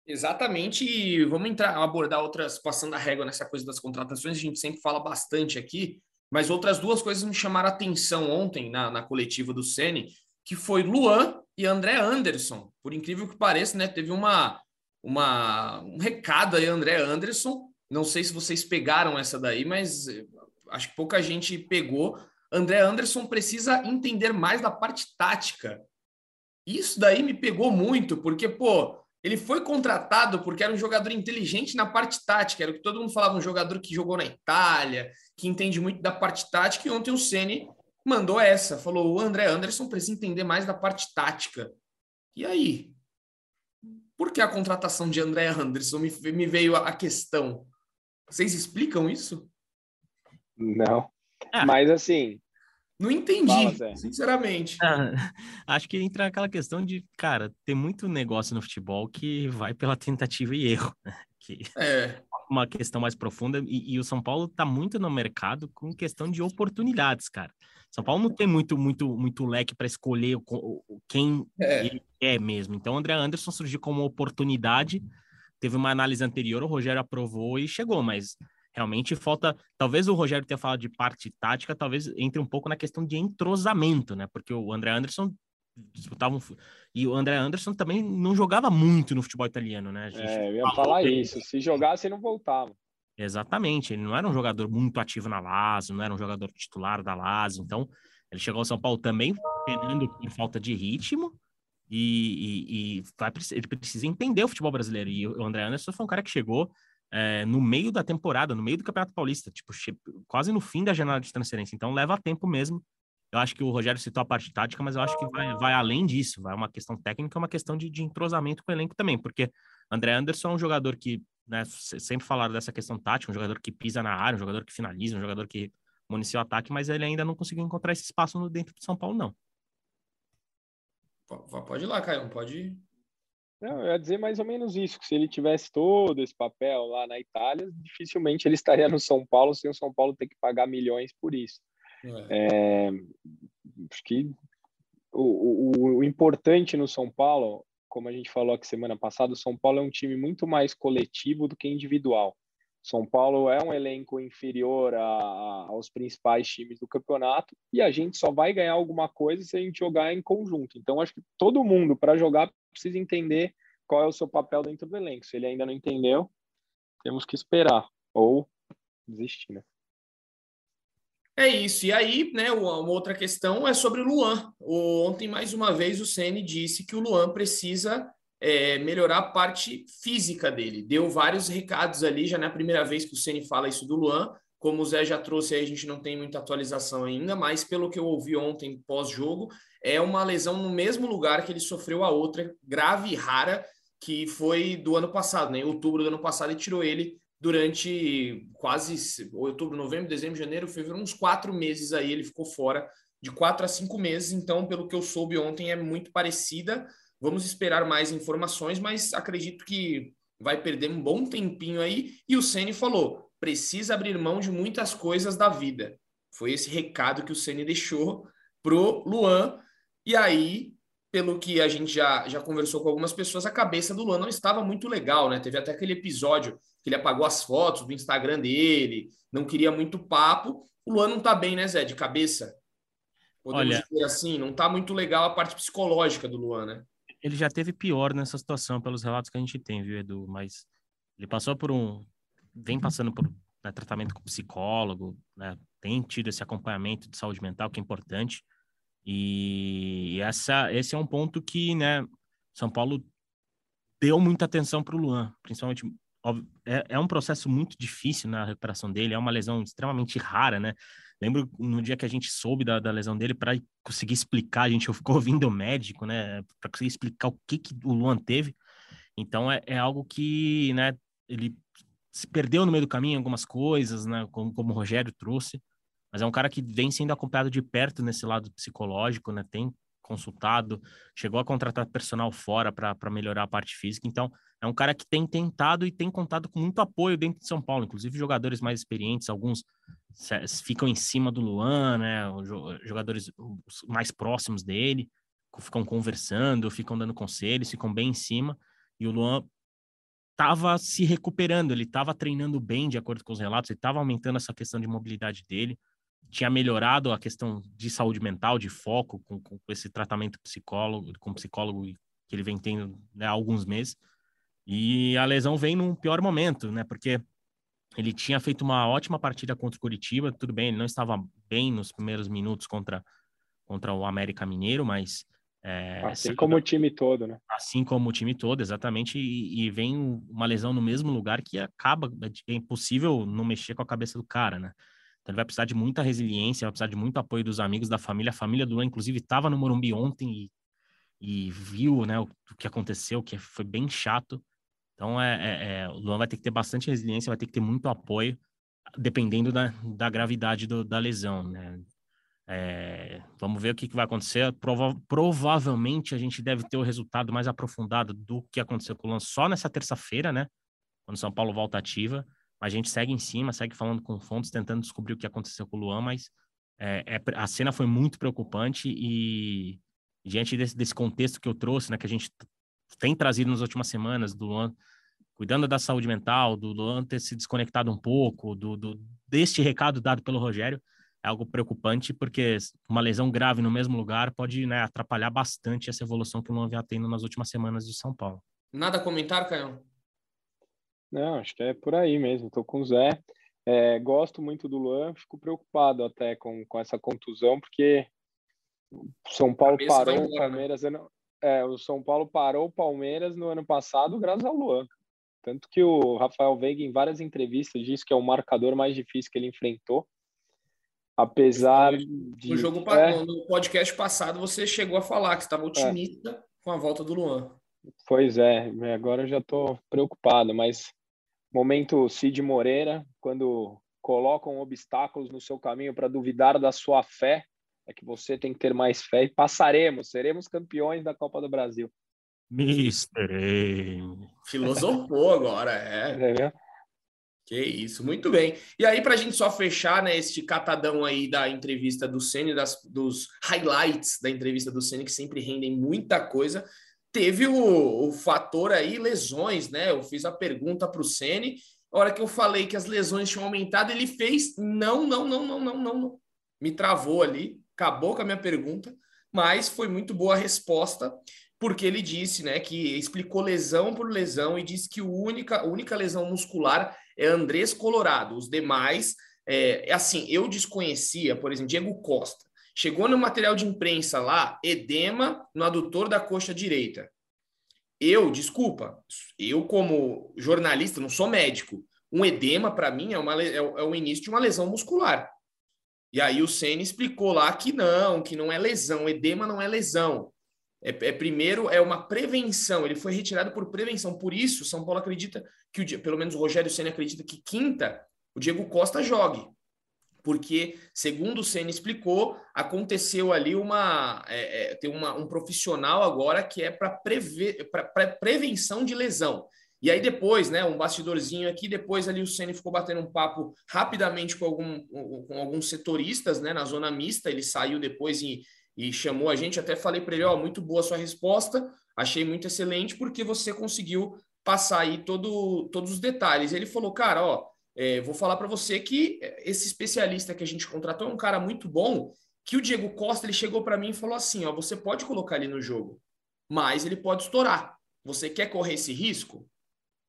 Exatamente, e vamos entrar, abordar outras, passando a régua nessa coisa das contratações, a gente sempre fala bastante aqui, mas outras duas coisas me chamaram a atenção ontem na, na coletiva do Sene, que foi Luan e André Anderson. Por incrível que pareça, né? Teve uma, uma, um recado aí, André Anderson. Não sei se vocês pegaram essa daí, mas eh, acho que pouca gente pegou. André Anderson precisa entender mais da parte tática. Isso daí me pegou muito, porque, pô, ele foi contratado porque era um jogador inteligente na parte tática, era o que todo mundo falava, um jogador que jogou na Itália, que entende muito da parte tática, e ontem o Ceni mandou essa, falou: o André Anderson precisa entender mais da parte tática. E aí? Por que a contratação de André Anderson me, me veio a questão? Vocês explicam isso? Não. Ah. Mas assim, não entendi, Fala, sinceramente. Ah, <laughs> acho que entra aquela questão de, cara, tem muito negócio no futebol que vai pela tentativa e erro. Né? Que é <laughs> uma questão mais profunda. E, e, o São Paulo tá muito no mercado com questão de oportunidades, cara. São Paulo não tem muito, muito, muito leque para escolher o, o, quem é. ele é mesmo. Então, o André Anderson surgiu como oportunidade. Teve uma análise anterior, o Rogério aprovou e chegou, mas Realmente falta, talvez o Rogério tenha falado de parte tática, talvez entre um pouco na questão de entrosamento, né? Porque o André Anderson disputava um... e o André Anderson também não jogava muito no futebol italiano, né? é, eu ia falar dele. isso. Se jogasse, ele não voltava. Exatamente. Ele não era um jogador muito ativo na Lazio, não era um jogador titular da Lazio. Então, ele chegou ao São Paulo também penando por falta de ritmo. E, e, e vai, ele precisa entender o futebol brasileiro. E o André Anderson foi um cara que chegou é, no meio da temporada, no meio do Campeonato Paulista, tipo, quase no fim da janela de transferência. Então leva tempo mesmo. Eu acho que o Rogério citou a parte tática, mas eu acho que vai, vai além disso. Vai uma questão técnica, uma questão de, de entrosamento com o elenco também, porque André Anderson é um jogador que, né, sempre falaram dessa questão tática, um jogador que pisa na área, um jogador que finaliza, um jogador que municia o ataque, mas ele ainda não conseguiu encontrar esse espaço no, dentro de São Paulo, não. Pode ir lá, Caio, pode não, eu ia dizer mais ou menos isso, que se ele tivesse todo esse papel lá na Itália, dificilmente ele <laughs> estaria no São Paulo sem o São Paulo ter que pagar milhões por isso. É. É, acho que o, o, o, importante no São Paulo, como a gente falou aqui semana passada, o São Paulo é um time muito mais coletivo do que individual. São Paulo é um elenco inferior a, a, aos principais times do campeonato e a gente só vai ganhar alguma coisa se a gente jogar em conjunto. Então, acho que todo mundo, para jogar, precisa entender qual é o seu papel dentro do elenco. Se ele ainda não entendeu, temos que esperar ou desistir, né? É isso. E aí, né, uma outra questão é sobre o Luan. Ontem, mais uma vez, o Ceni disse que o Luan precisa é, melhorar a parte física dele. Deu vários recados ali, já na primeira vez que o Ceni fala isso do Luan. Como o Zé já trouxe a gente não tem muita atualização ainda, mas pelo que eu ouvi ontem pós-jogo, é uma lesão no mesmo lugar que ele sofreu a outra grave e rara, que foi do ano passado, né? Em outubro do ano passado, e tirou ele durante quase outubro, novembro, dezembro, janeiro, fevereiro, uns quatro meses aí, ele ficou fora de quatro a cinco meses. Então, pelo que eu soube ontem, é muito parecida Vamos esperar mais informações, mas acredito que vai perder um bom tempinho aí. E o Ceni falou: precisa abrir mão de muitas coisas da vida. Foi esse recado que o Ceni deixou pro Luan. E aí, pelo que a gente já, já conversou com algumas pessoas, a cabeça do Luan não estava muito legal, né? Teve até aquele episódio que ele apagou as fotos do Instagram dele, não queria muito papo. O Luan não tá bem, né, Zé, de cabeça? Podemos Olha, dizer assim, não tá muito legal a parte psicológica do Luan, né? Ele já teve pior nessa situação, pelos relatos que a gente tem, viu, Edu? Mas ele passou por um. vem passando por né, tratamento com psicólogo, né? Tem tido esse acompanhamento de saúde mental, que é importante. E essa, esse é um ponto que, né, São Paulo deu muita atenção para o Luan, principalmente. É, é um processo muito difícil na recuperação dele, é uma lesão extremamente rara, né? Lembro no dia que a gente soube da, da lesão dele, para conseguir explicar, a gente ficou <laughs> ouvindo o médico, né, para conseguir explicar o que, que o Luan teve. Então é, é algo que, né, ele se perdeu no meio do caminho algumas coisas, né, como, como o Rogério trouxe, mas é um cara que vem sendo acompanhado de perto nesse lado psicológico, né, tem consultado, chegou a contratar personal fora para melhorar a parte física, então é um cara que tem tentado e tem contado com muito apoio dentro de São Paulo, inclusive jogadores mais experientes, alguns ficam em cima do Luan, né, jogadores mais próximos dele, ficam conversando, ficam dando conselhos, ficam bem em cima, e o Luan estava se recuperando, ele estava treinando bem, de acordo com os relatos, ele estava aumentando essa questão de mobilidade dele, tinha melhorado a questão de saúde mental, de foco, com, com esse tratamento psicólogo, com psicólogo que ele vem tendo né, há alguns meses. E a lesão vem num pior momento, né? Porque ele tinha feito uma ótima partida contra o Curitiba, tudo bem, ele não estava bem nos primeiros minutos contra, contra o América Mineiro, mas é, assim como o time todo, né? Assim como o time todo, exatamente. E, e, vem uma lesão no mesmo lugar que acaba, é, é impossível não mexer com a cabeça do cara, né? Então ele vai precisar de muita resiliência, vai precisar de muito apoio dos amigos, da família. A família do Luan, inclusive, estava no Morumbi ontem e, e viu né, o, o, que aconteceu, que foi bem chato. Então é, é, é, o Luan vai ter que ter bastante resiliência, vai ter que ter muito apoio, dependendo da, da gravidade do, da lesão, né? É, vamos ver o que, que vai acontecer. Prova provavelmente a gente deve ter o resultado mais aprofundado do que aconteceu com o Luan só nessa terça-feira, né? Quando São Paulo volta ativa. A gente segue em cima, segue falando com fontes, tentando descobrir o que aconteceu com o Luan, mas é, é, a cena foi muito preocupante e diante desse, desse, contexto que eu trouxe, né, que a gente tem trazido nas últimas semanas, do Luan cuidando da saúde mental, do Luan ter se desconectado um pouco, do, do deste recado dado pelo Rogério, é algo preocupante, porque uma lesão grave no mesmo lugar pode né, atrapalhar bastante essa evolução que o Luan vem tendo nas últimas semanas de São Paulo. Nada a comentar, Caio? Não, acho que é por aí mesmo. Estou com o Zé. É, gosto muito do Luan, fico preocupado até com, com essa contusão, porque o São Paulo parou embora, o né? Palmeiras. Né? É, o São Paulo parou o Palmeiras no ano passado graças ao Luan. Tanto que o Rafael Veiga, em várias entrevistas, disse que é o marcador mais difícil que ele enfrentou. Apesar de. No jogo é... no podcast passado, você chegou a falar que estava é. otimista com a volta do Luan. Pois é, agora eu já estou preocupado, mas momento Cid Moreira, quando colocam obstáculos no seu caminho para duvidar da sua fé, é que você tem que ter mais fé e passaremos, seremos campeões da Copa do Brasil. Mister Filosofou agora, é. é. Que isso, muito bem. E aí, para a gente só fechar, né, este catadão aí da entrevista do Ceni, dos highlights da entrevista do Ceni, que sempre rendem muita coisa, teve o, o fator aí lesões, né? Eu fiz a pergunta para o Ceni, a hora que eu falei que as lesões tinham aumentado, ele fez não, não, não, não, não, não, não. Me travou ali, acabou com a minha pergunta, mas foi muito boa a resposta porque ele disse, né, que explicou lesão por lesão e disse que a única, única lesão muscular é Andrés Colorado. Os demais, é, é assim, eu desconhecia, por exemplo, Diego Costa. Chegou no material de imprensa lá, edema no adutor da coxa direita. Eu, desculpa, eu como jornalista, não sou médico, um edema para mim é, uma, é, é o início de uma lesão muscular. E aí o Senna explicou lá que não, que não é lesão, edema não é lesão. É, é, primeiro é uma prevenção, ele foi retirado por prevenção. Por isso, São Paulo acredita que o pelo menos o Rogério Senna acredita que quinta o Diego Costa jogue. Porque, segundo o Senna explicou, aconteceu ali uma. É, é, tem uma, um profissional agora que é para prevenção de lesão. E aí depois, né, um bastidorzinho aqui, depois ali o Ceni ficou batendo um papo rapidamente com, algum, com alguns setoristas, né, na zona mista, ele saiu depois e, e chamou a gente. Até falei para ele: Ó, muito boa sua resposta, achei muito excelente, porque você conseguiu passar aí todo, todos os detalhes. Ele falou: Cara, ó, é, vou falar para você que esse especialista que a gente contratou é um cara muito bom. Que o Diego Costa ele chegou para mim e falou assim: Ó, você pode colocar ele no jogo, mas ele pode estourar. Você quer correr esse risco?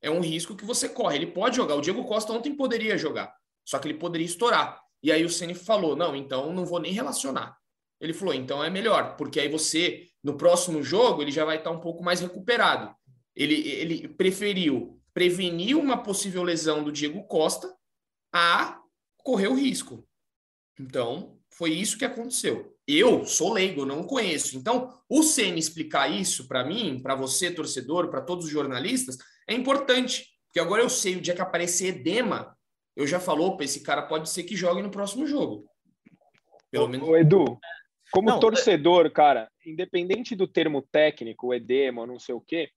É um risco que você corre. Ele pode jogar. O Diego Costa ontem poderia jogar, só que ele poderia estourar. E aí o Ceni falou: Não, então não vou nem relacionar. Ele falou, então é melhor, porque aí você, no próximo jogo, ele já vai estar um pouco mais recuperado. Ele, ele preferiu prevenir uma possível lesão do Diego Costa a correr o risco. Então, foi isso que aconteceu. Eu sou leigo, não conheço. Então, o Ceni explicar isso para mim, para você, torcedor, para todos os jornalistas, é importante. Porque agora eu sei o dia que aparecer edema, eu já falou, esse cara pode ser que jogue no próximo jogo. Pelo menos. Ô, Edu, como não, torcedor, cara, independente do termo técnico, edema, não sei o quê,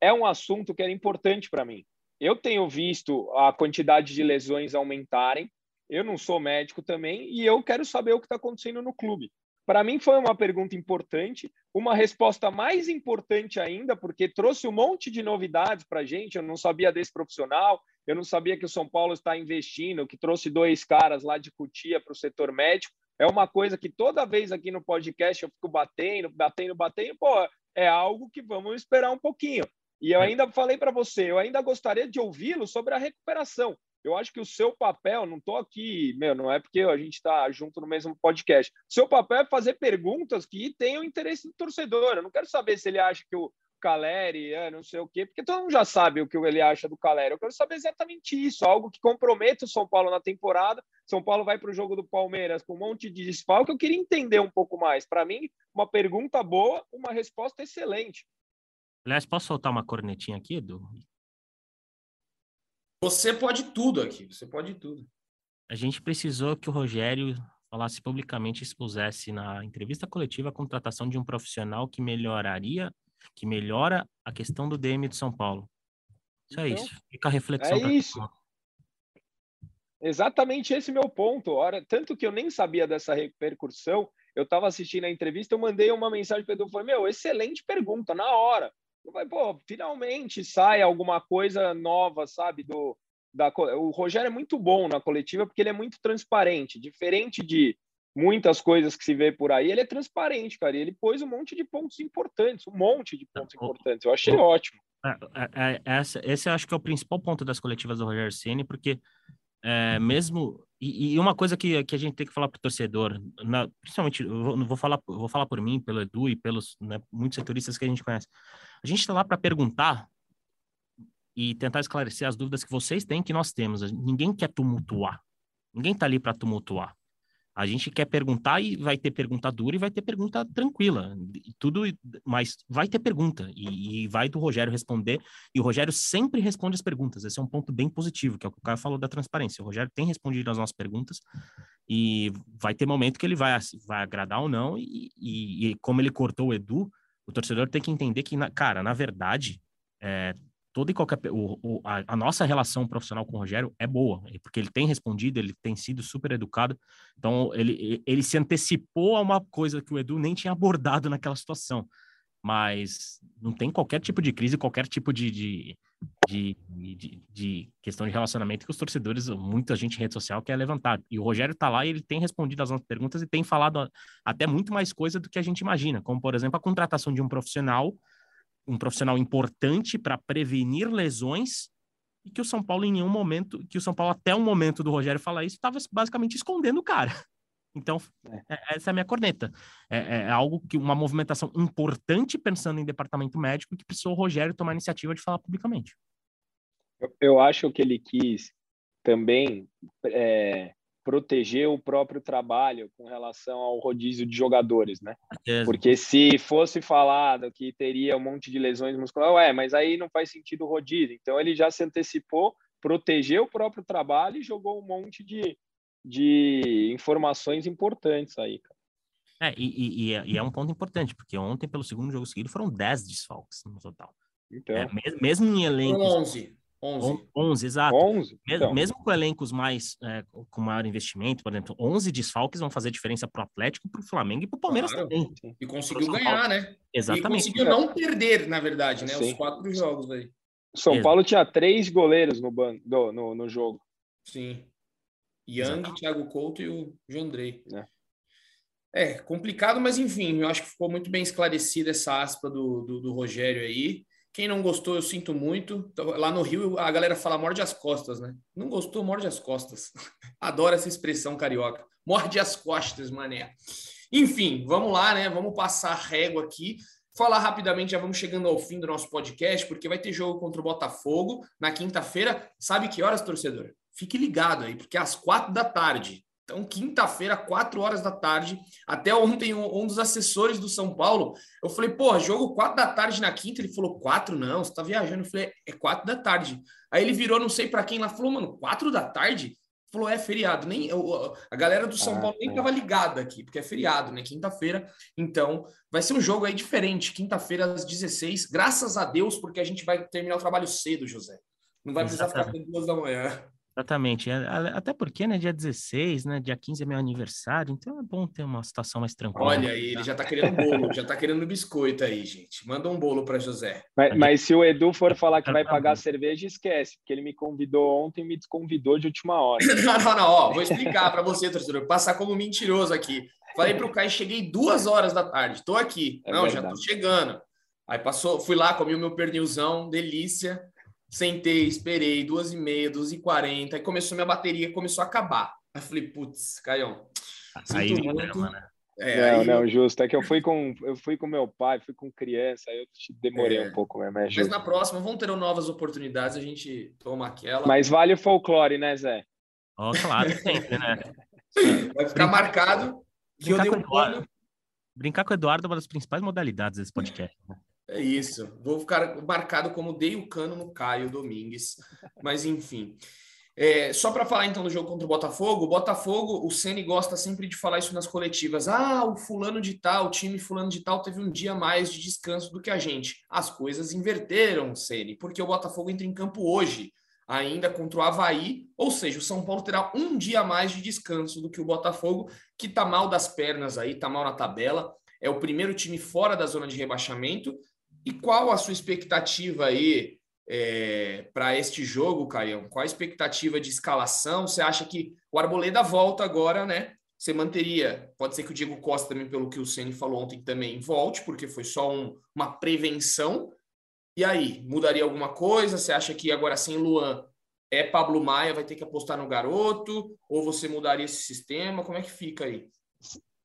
é um assunto que era importante para mim. Eu tenho visto a quantidade de lesões aumentarem. Eu não sou médico também e eu quero saber o que está acontecendo no clube. Para mim foi uma pergunta importante, uma resposta mais importante ainda, porque trouxe um monte de novidades para a gente. Eu não sabia desse profissional, eu não sabia que o São Paulo está investindo, que trouxe dois caras lá de Cutia para o setor médico. É uma coisa que toda vez aqui no podcast eu fico batendo, batendo, batendo. Pô, é algo que vamos esperar um pouquinho. E eu é. ainda falei para você, eu ainda gostaria de ouvi-lo sobre a recuperação. Eu acho que o seu papel, não estou aqui, meu, não é porque a gente está junto no mesmo podcast. Seu papel é fazer perguntas que tenham interesse do torcedor. Eu não quero saber se ele acha que o Caleri é não sei o quê, porque todo mundo já sabe o que ele acha do Caleri. Eu quero saber exatamente isso, algo que comprometa o São Paulo na temporada. São Paulo vai para o jogo do Palmeiras com um monte de desfalque. Eu queria entender um pouco mais. Para mim, uma pergunta boa, uma resposta excelente. Aliás, posso soltar uma cornetinha aqui, Edu? Você pode tudo aqui, você pode tudo. A gente precisou que o Rogério falasse publicamente, expusesse na entrevista coletiva a contratação de um profissional que melhoraria, que melhora a questão do DM de São Paulo. Isso é então, é isso. Fica a reflexão. É isso. Exatamente esse meu ponto. Ora, tanto que eu nem sabia dessa repercussão, eu estava assistindo a entrevista, eu mandei uma mensagem para o Edu, falei, meu, excelente pergunta, na hora vai, pô, finalmente sai alguma coisa nova, sabe? Do, da, o Rogério é muito bom na coletiva porque ele é muito transparente, diferente de muitas coisas que se vê por aí, ele é transparente, cara. E ele pôs um monte de pontos importantes, um monte de pontos importantes. Eu achei ótimo. É, é, é, essa, esse eu acho que é o principal ponto das coletivas do Rogério Ceni, porque é, mesmo e, e, uma coisa que, que a gente tem que falar para o torcedor, na, principalmente, eu vou, vou, falar, vou falar por mim, pelo Edu e pelos né, muitos setoristas que a gente conhece. A gente está lá para perguntar e tentar esclarecer as dúvidas que vocês têm, que nós temos. Ninguém quer tumultuar. Ninguém está ali para tumultuar. A gente quer perguntar e vai ter pergunta dura e vai ter pergunta tranquila. Tudo, mas vai ter pergunta e, e, vai do Rogério responder. E o Rogério sempre responde as perguntas. Esse é um ponto bem positivo, que é o que o Caio falou da transparência. O Rogério tem respondido as nossas perguntas e vai ter momento que ele vai, vai agradar ou não. E, e, e como ele cortou o Edu, o torcedor tem que entender que, na, cara, na verdade, é, toda e qualquer o, o, a, a, nossa relação profissional com o Rogério é boa, é porque ele tem respondido, ele tem sido super educado, então ele, ele se antecipou a uma coisa que o Edu nem tinha abordado naquela situação, mas não tem qualquer tipo de crise, qualquer tipo de, de, de, de, de questão de relacionamento que os torcedores, muita gente em rede social quer levantar, e o Rogério tá lá e ele tem respondido as nossas perguntas e tem falado até muito mais coisa do que a gente imagina, como por exemplo a contratação de um profissional um profissional importante para prevenir lesões e que o São Paulo em nenhum momento, que o São Paulo até o momento do Rogério falar isso, estava basicamente escondendo o cara. Então, é. é. essa é a minha corneta. É, é, é, algo que, uma movimentação importante pensando em departamento médico que precisou o Rogério tomar a iniciativa de falar publicamente. Eu, eu acho que ele quis também é, proteger o próprio trabalho com relação ao rodízio de jogadores, né? Porque se fosse falado que teria um monte de lesões musculares, ué, mas aí não faz sentido o rodízio. Então ele já se antecipou, protegeu o próprio trabalho e jogou um monte de, de informações importantes aí, cara. É, e, e, e, é um ponto importante, porque ontem, pelo segundo jogo seguido, foram 10 desfalques no total. Então. É, mesmo em elenco. 11. 11. 11, exato. 11? Então. Mesmo com elencos mais é, com maior investimento, por exemplo, 11 desfalques vão fazer diferença para o Atlético, para o Flamengo e para o Palmeiras claro. também. E conseguiu ganhar, né? Exatamente. E conseguiu não perder, na verdade, né? Sim. Os quatro jogos aí. São Exato. Paulo tinha três goleiros no, ban... no, no, no jogo. Sim. Young, Exato. Thiago Couto e o Jandrei. É. é. complicado, mas enfim, eu acho que ficou muito bem esclarecida essa aspa do, do, do Rogério aí. Quem não gostou, eu sinto muito. Lá no Rio, a galera fala morde as costas, né? Não gostou, morde as costas. <laughs> Adoro essa expressão carioca. Morde as costas, mané. Enfim, vamos lá, né? Vamos passar a régua aqui. Falar rapidamente, já vamos chegando ao fim do nosso podcast, porque vai ter jogo contra o Botafogo na quinta-feira. Sabe que horas, torcedor? Fique ligado aí, porque às quatro da tarde, Então, quinta-feira, 4 horas da tarde. Até ontem, um, um, dos assessores do São Paulo, eu falei, porra, jogo 4 da tarde na quinta. Ele falou, 4 não, você tá viajando. Eu falei, é 4 da tarde. Aí ele virou, não sei para quem lá, falou, mano, 4 da tarde? Falou, é feriado. Nem eu, A galera do São ah, Paulo nem é. tava ligada aqui, porque é feriado, né? Quinta-feira. Então, vai ser um jogo aí diferente. Quinta-feira às 16. Graças a Deus, porque a gente vai terminar o trabalho cedo, José. Não vai precisar Exatamente. ficar até duas da manhã. Exatamente. É, até porque, né, dia 16, né, dia 15 é meu aniversário, então é bom ter uma situação mais tranquila. Olha aí, ele já tá querendo bolo, já tá querendo biscoito aí, gente. Manda um bolo para José. Mas, mas, se o Edu for falar que vai pagar <laughs> a cerveja, esquece, porque ele me convidou ontem e me desconvidou de última hora. <laughs> não, não, não, ó, vou explicar para você, torcedor, passar como mentiroso aqui. Falei pro Caio, cheguei duas horas da tarde, tô aqui. É não, verdade. já tô chegando. Aí passou, fui lá, comi o meu pernilzão, delícia. Sentei, esperei, duas e meia, duas e quarenta, aí começou minha bateria, começou a acabar. Aí falei, putz, Caião, aí, muito. né? É, não, aí... não, justo. É que eu fui com eu fui com meu pai, fui com criança, aí eu demorei é. um pouco mesmo. É Mas na próxima vão ter novas oportunidades, a gente toma aquela. Mas vale o folclore, né, Zé? Oh, claro, sempre, né? <laughs> Vai ficar Brincar marcado que eu dei um plano. Brincar com o Eduardo é uma das principais modalidades desse podcast. É isso. Vou ficar marcado como dei o cano no Caio Domingues. Mas enfim. É, só para falar então do jogo contra o Botafogo, o Botafogo, o Ceni gosta sempre de falar isso nas coletivas. Ah, o fulano de tal, o time fulano de tal teve um dia mais de descanso do que a gente. As coisas inverteram, Ceni, porque o Botafogo entra em campo hoje, ainda contra o Havaí, ou seja, o São Paulo terá um dia mais de descanso do que o Botafogo, que tá mal das pernas aí, tá mal na tabela. É o primeiro time fora da zona de rebaixamento e qual a sua expectativa aí é, para este jogo, Caião? Qual a expectativa de escalação? Você acha que o Arboleda volta agora, né? Você manteria, pode ser que o Diego Costa também, pelo que o Ceni falou ontem, também volte, porque foi só um, uma prevenção. E aí, mudaria alguma coisa? Você acha que agora sem Luan é Pablo Maia, vai ter que apostar no garoto? Ou você mudaria esse sistema? Como é que fica aí?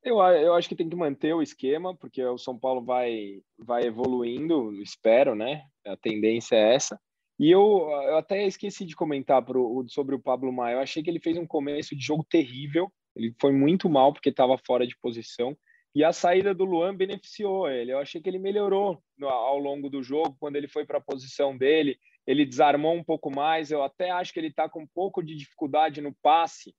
Eu, eu acho que tem que manter o esquema, porque o São Paulo vai, vai evoluindo, espero, né? A tendência é essa. E eu, eu até esqueci de comentar pro, sobre o Pablo Maia. Eu achei que ele fez um começo de jogo terrível. Ele foi muito mal porque estava fora de posição. E a saída do Luan beneficiou ele. Eu achei que ele melhorou no, ao longo do jogo, quando ele foi para a posição dele. Ele desarmou um pouco mais. Eu até acho que ele está com um pouco de dificuldade no passe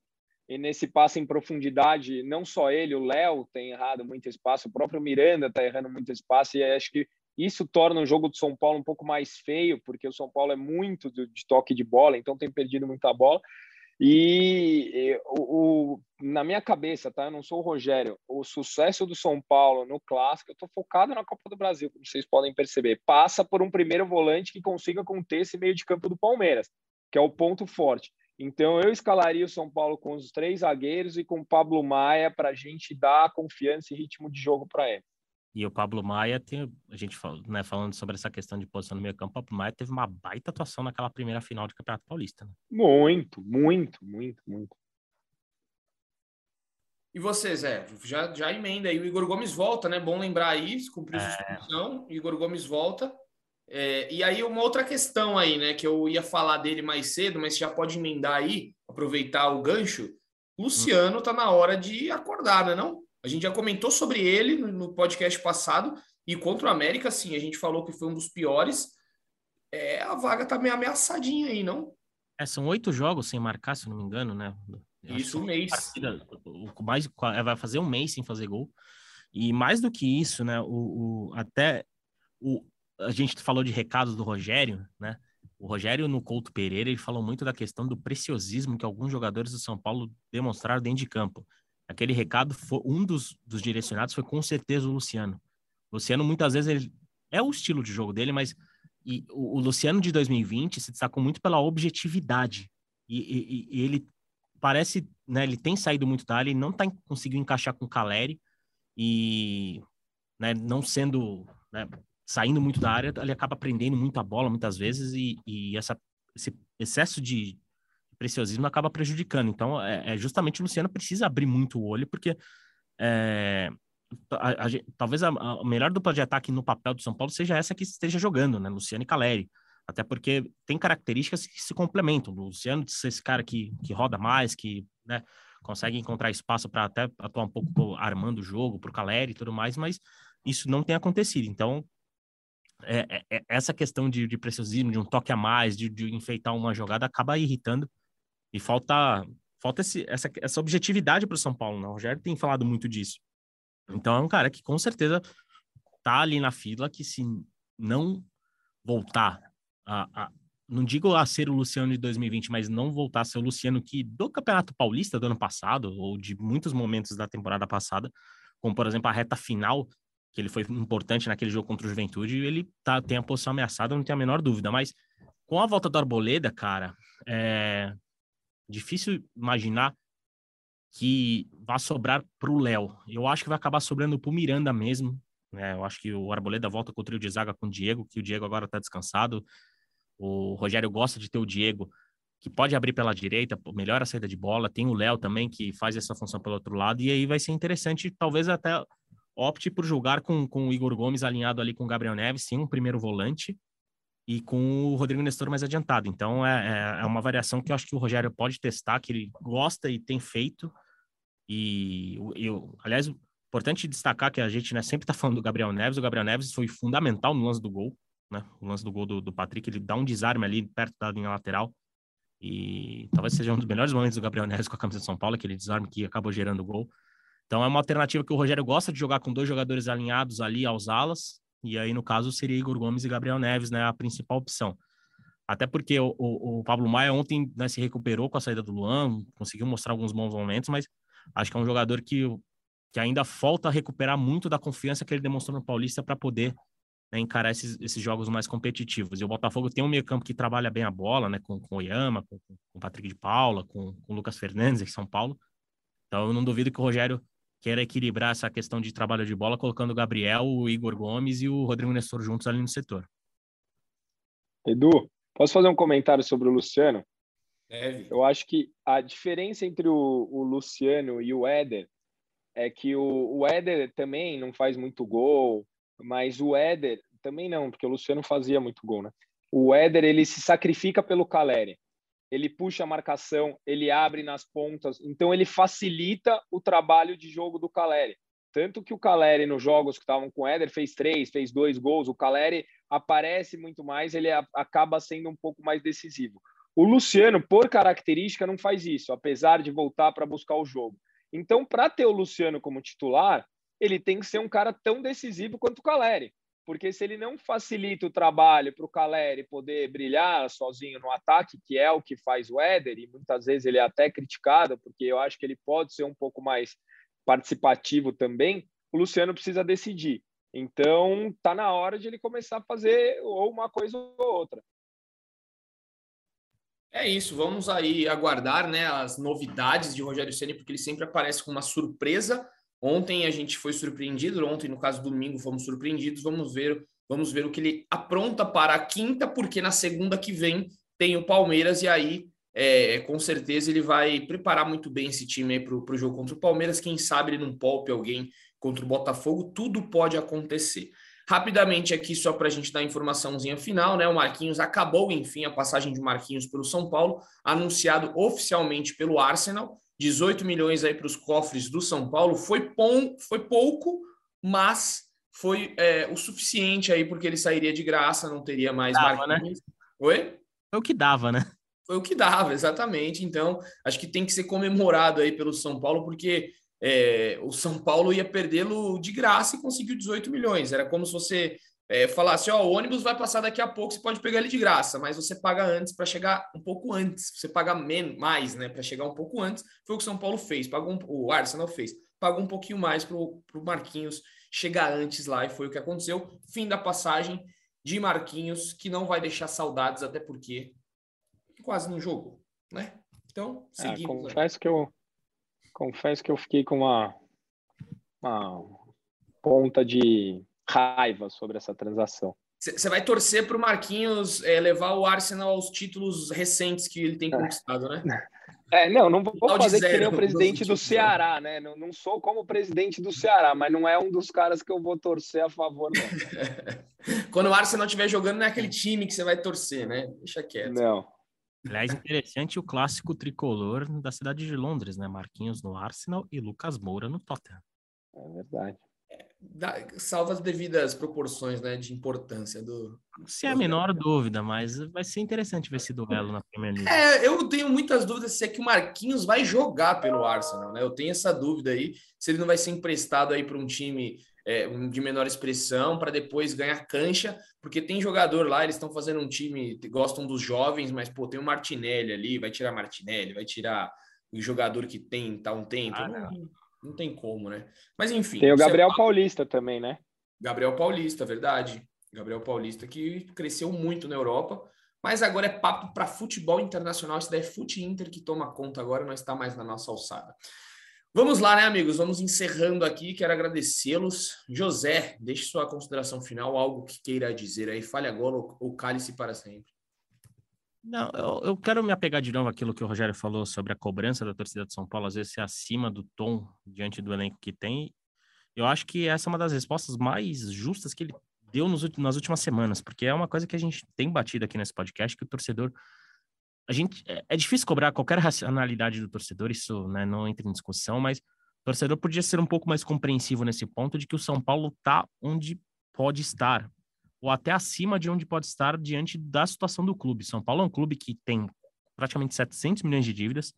e nesse passe em profundidade, não só ele, o Léo tem errado muito espaço, o próprio Miranda está errando muito espaço, e acho que isso torna o jogo do São Paulo um pouco mais feio, porque o São Paulo é muito de toque de bola, então tem perdido muita bola. E o, o, na minha cabeça, tá? Eu não sou o Rogério. O sucesso do São Paulo no clássico, eu estou focado na Copa do Brasil, como vocês podem perceber. Passa por um primeiro volante que consiga conter esse meio de campo do Palmeiras, que é o ponto forte. Então, eu escalaria o São Paulo com os três zagueiros e com o Pablo Maia para a gente dar confiança e ritmo de jogo para ele. E o Pablo Maia, tem, a gente né, falando sobre essa questão de posição no meio campo, o Pablo Maia teve uma baita atuação naquela primeira final de Campeonato Paulista. Né? Muito, muito, muito, muito. E você, Zé? Já, já emenda aí. O Igor Gomes volta, né? Bom lembrar aí, cumpriu é... substituição. Igor Gomes volta. É, e aí, uma outra questão aí, né, que eu ia falar dele mais cedo, mas já pode emendar aí, aproveitar o gancho. Luciano tá na hora de acordar, né, não? A gente já comentou sobre ele no podcast passado, e contra o América, sim, a gente falou que foi um dos piores. É, a vaga tá meio ameaçadinha aí, não? É, são oito jogos sem marcar, se não me engano, né? Eu isso, um mês. Partida, mais, é, vai fazer um mês sem fazer gol. E mais do que isso, né? O, o até o, a gente falou de recados do Rogério, né? O Rogério no Couto Pereira, ele falou muito da questão do preciosismo que alguns jogadores do São Paulo demonstraram dentro de campo. Aquele recado, foi, um dos, dos direcionados foi com certeza o Luciano. O Luciano, muitas vezes, ele, é o estilo de jogo dele, mas e, o, o, Luciano de 2020 se destacou muito pela objetividade. E, e, e, ele parece, né, ele tem saído muito da área, ele não está conseguindo encaixar com o Caleri, e né, não sendo né, saindo muito da área, ele acaba prendendo muito a bola muitas vezes e, e essa, esse excesso de preciosismo acaba prejudicando. Então, é, é justamente o Luciano precisa abrir muito o olho, porque é, a, a, talvez a, a, melhor dupla de ataque no papel do São Paulo seja essa que esteja jogando, né? Luciano e Caleri. Até porque tem características que se complementam. O Luciano, esse cara que, que roda mais, que né, consegue encontrar espaço para até atuar um pouco armando o jogo para o Caleri e tudo mais, mas isso não tem acontecido. Então, é, é, é, essa questão de, de preciosismo, de um toque a mais, de, de enfeitar uma jogada, acaba irritando e falta falta esse, essa, essa objetividade para o São Paulo. Né? O Rogério tem falado muito disso. Então, é um cara que com certeza tá ali na fila que se não voltar a, a não digo a ser o Luciano de 2020, mas não voltar a ser o Luciano que do Campeonato Paulista do ano passado, ou de muitos momentos da temporada passada, como por exemplo a reta final, que ele foi importante naquele jogo contra o Juventude, ele tá, tem a posição ameaçada, não tem a menor dúvida. Mas com a volta do Arboleda, cara, é difícil imaginar que vá sobrar para o Léo. Eu acho que vai acabar sobrando para o Miranda mesmo. Né? Eu acho que o Arboleda volta com o trio de zaga com o Diego, que o Diego agora está descansado. O Rogério gosta de ter o Diego, que pode abrir pela direita, melhora a saída de bola. Tem o Léo também, que faz essa função pelo outro lado. E aí vai ser interessante, talvez até opte por jogar com, com o Igor Gomes alinhado ali com o Gabriel Neves, sim, um primeiro volante, e com o Rodrigo Nestor mais adiantado. Então é, é, é uma variação que eu acho que o Rogério pode testar, que ele gosta e tem feito. E eu, aliás, importante destacar que a gente né, sempre está falando do Gabriel Neves. O Gabriel Neves foi fundamental no lance do gol né? O lance do gol do, do Patrick, ele dá um desarme ali perto da linha lateral. E talvez seja um dos melhores momentos do Gabriel Neves com a camisa de São Paulo, aquele desarme que acabou gerando o gol. Então é uma alternativa que o Rogério gosta de jogar com dois jogadores alinhados ali aos alas. E aí, no caso, seria Igor Gomes e Gabriel Neves, né? A principal opção. Até porque o, o, o Pablo Maia ontem né, se recuperou com a saída do Luan, conseguiu mostrar alguns bons momentos, mas acho que é um jogador que, que ainda falta recuperar muito da confiança que ele demonstrou no Paulista para poder né, encarar esses, esses jogos mais competitivos. E o Botafogo tem um meio campo que trabalha bem a bola, né, com, com o Oyama, com, com o Patrick de Paula, com, com o Lucas Fernandes em São Paulo. Então eu não duvido que o Rogério queira equilibrar essa questão de trabalho de bola, colocando o Gabriel, o Igor Gomes e o Rodrigo Nestor juntos ali no setor. Edu, posso fazer um comentário sobre o Luciano? Deve. Eu acho que a diferença entre o, o Luciano e o Éder é que o, o Éder também não faz muito gol, mas o Éder também não, porque o Luciano fazia muito gol, né? O Éder, ele se sacrifica pelo Caleri. Ele puxa a marcação, ele abre nas pontas, então ele facilita o trabalho de jogo do Caleri. Tanto que o Caleri, nos jogos que estavam com o Éder, fez três, fez dois gols. O Caleri aparece muito mais, ele acaba sendo um pouco mais decisivo. O Luciano, por característica, não faz isso, apesar de voltar para buscar o jogo. Então, para ter o Luciano como titular, ele tem que ser um cara tão decisivo quanto o Caleri. Porque se ele não facilita o trabalho para o Caleri poder brilhar sozinho no ataque, que é o que faz o Éder, e muitas vezes ele é até criticado, porque eu acho que ele pode ser um pouco mais participativo também, o Luciano precisa decidir. Então, tá na hora de ele começar a fazer ou uma coisa ou outra. É isso, vamos aí aguardar né, as novidades de Rogério Ceni, porque ele sempre aparece com uma surpresa Ontem a gente foi surpreendido, ontem, no caso domingo, fomos surpreendidos. Vamos ver, vamos ver o que ele apronta para a quinta, porque na segunda que vem tem o Palmeiras, e aí é, com certeza ele vai preparar muito bem esse time para o jogo contra o Palmeiras. Quem sabe ele não poupe alguém contra o Botafogo, tudo pode acontecer. Rapidamente aqui, só para a gente dar a informaçãozinha final, né? O Marquinhos acabou, enfim, a passagem de Marquinhos pelo São Paulo, anunciado oficialmente pelo Arsenal. 18 milhões aí para os cofres do São Paulo foi, pom, foi pouco, mas foi é, o suficiente aí porque ele sairia de graça, não teria mais dava, Né? Oi? Foi o que dava, né? Foi o que dava, exatamente. Então, acho que tem que ser comemorado aí pelo São Paulo, porque é, o São Paulo ia perdê-lo de graça e conseguiu 18 milhões. Era como se você é, falasse, ó, o ônibus vai passar daqui a pouco, você pode pegar ele de graça, mas você paga antes para chegar um pouco antes, você paga menos, mais, né, para chegar um pouco antes. Foi o que o São Paulo fez, pagou um, o Arsenal fez, pagou um pouquinho mais para o Marquinhos chegar antes lá e foi o que aconteceu. Fim da passagem de Marquinhos, que não vai deixar saudades, até porque quase não jogou, né? Então, é, seguimos. Confesso que eu confesso que eu fiquei com uma, uma ponta de raiva sobre essa transação. Você vai torcer para o Marquinhos é, levar o Arsenal aos títulos recentes que ele tem é. conquistado, né? <laughs> É, não, não vou fazer zero, que nem o presidente do Ceará, né? Não, não sou como o presidente do Ceará, mas não é um dos caras que eu vou torcer a favor, não. <laughs> Quando o Arsenal estiver jogando, não é aquele time que você vai torcer, né? Deixa quieto. Não. Aliás, interessante o clássico tricolor da cidade de Londres, né? Marquinhos no Arsenal e Lucas Moura no Tottenham. É verdade. Salva as devidas proporções né, de importância do. Sem a menor dúvida, mas vai ser interessante ver esse duelo na Premier League. É, eu tenho muitas dúvidas se é que o Marquinhos vai jogar pelo Arsenal, né? Eu tenho essa dúvida aí, se ele não vai ser emprestado aí para um time é, de menor expressão para depois ganhar cancha, porque tem jogador lá, eles estão fazendo um time, gostam dos jovens, mas pô, tem o Martinelli ali, vai tirar Martinelli, vai tirar o jogador que tem tá um tempo. Ah, não. Não tem como, né? Mas enfim. Tem o Gabriel Paulista também, né? Gabriel Paulista, verdade. Gabriel Paulista que cresceu muito na Europa, mas agora é papo para futebol internacional. Isso daí é Fute Inter que toma conta agora, não está mais na nossa alçada. Vamos lá, né, amigos? Vamos encerrando aqui. Quero agradecê-los. José, deixe sua consideração final, algo que queira dizer aí. Fale agora ou cale-se para sempre. Não, eu, eu, quero me apegar de novo aquilo que o Rogério falou sobre a cobrança da torcida de São Paulo, às vezes ser acima do tom diante do elenco que tem. Eu acho que essa é uma das respostas mais justas que ele deu nos, nas últimas semanas, porque é uma coisa que a gente tem batido aqui nesse podcast, que o torcedor. A gente, é, é difícil cobrar qualquer racionalidade do torcedor, isso né, não entra em discussão, mas o torcedor podia ser um pouco mais compreensivo nesse ponto de que o São Paulo está onde pode estar, ou até acima de onde pode estar diante da situação do clube. São Paulo é um clube que tem praticamente 700 milhões de dívidas,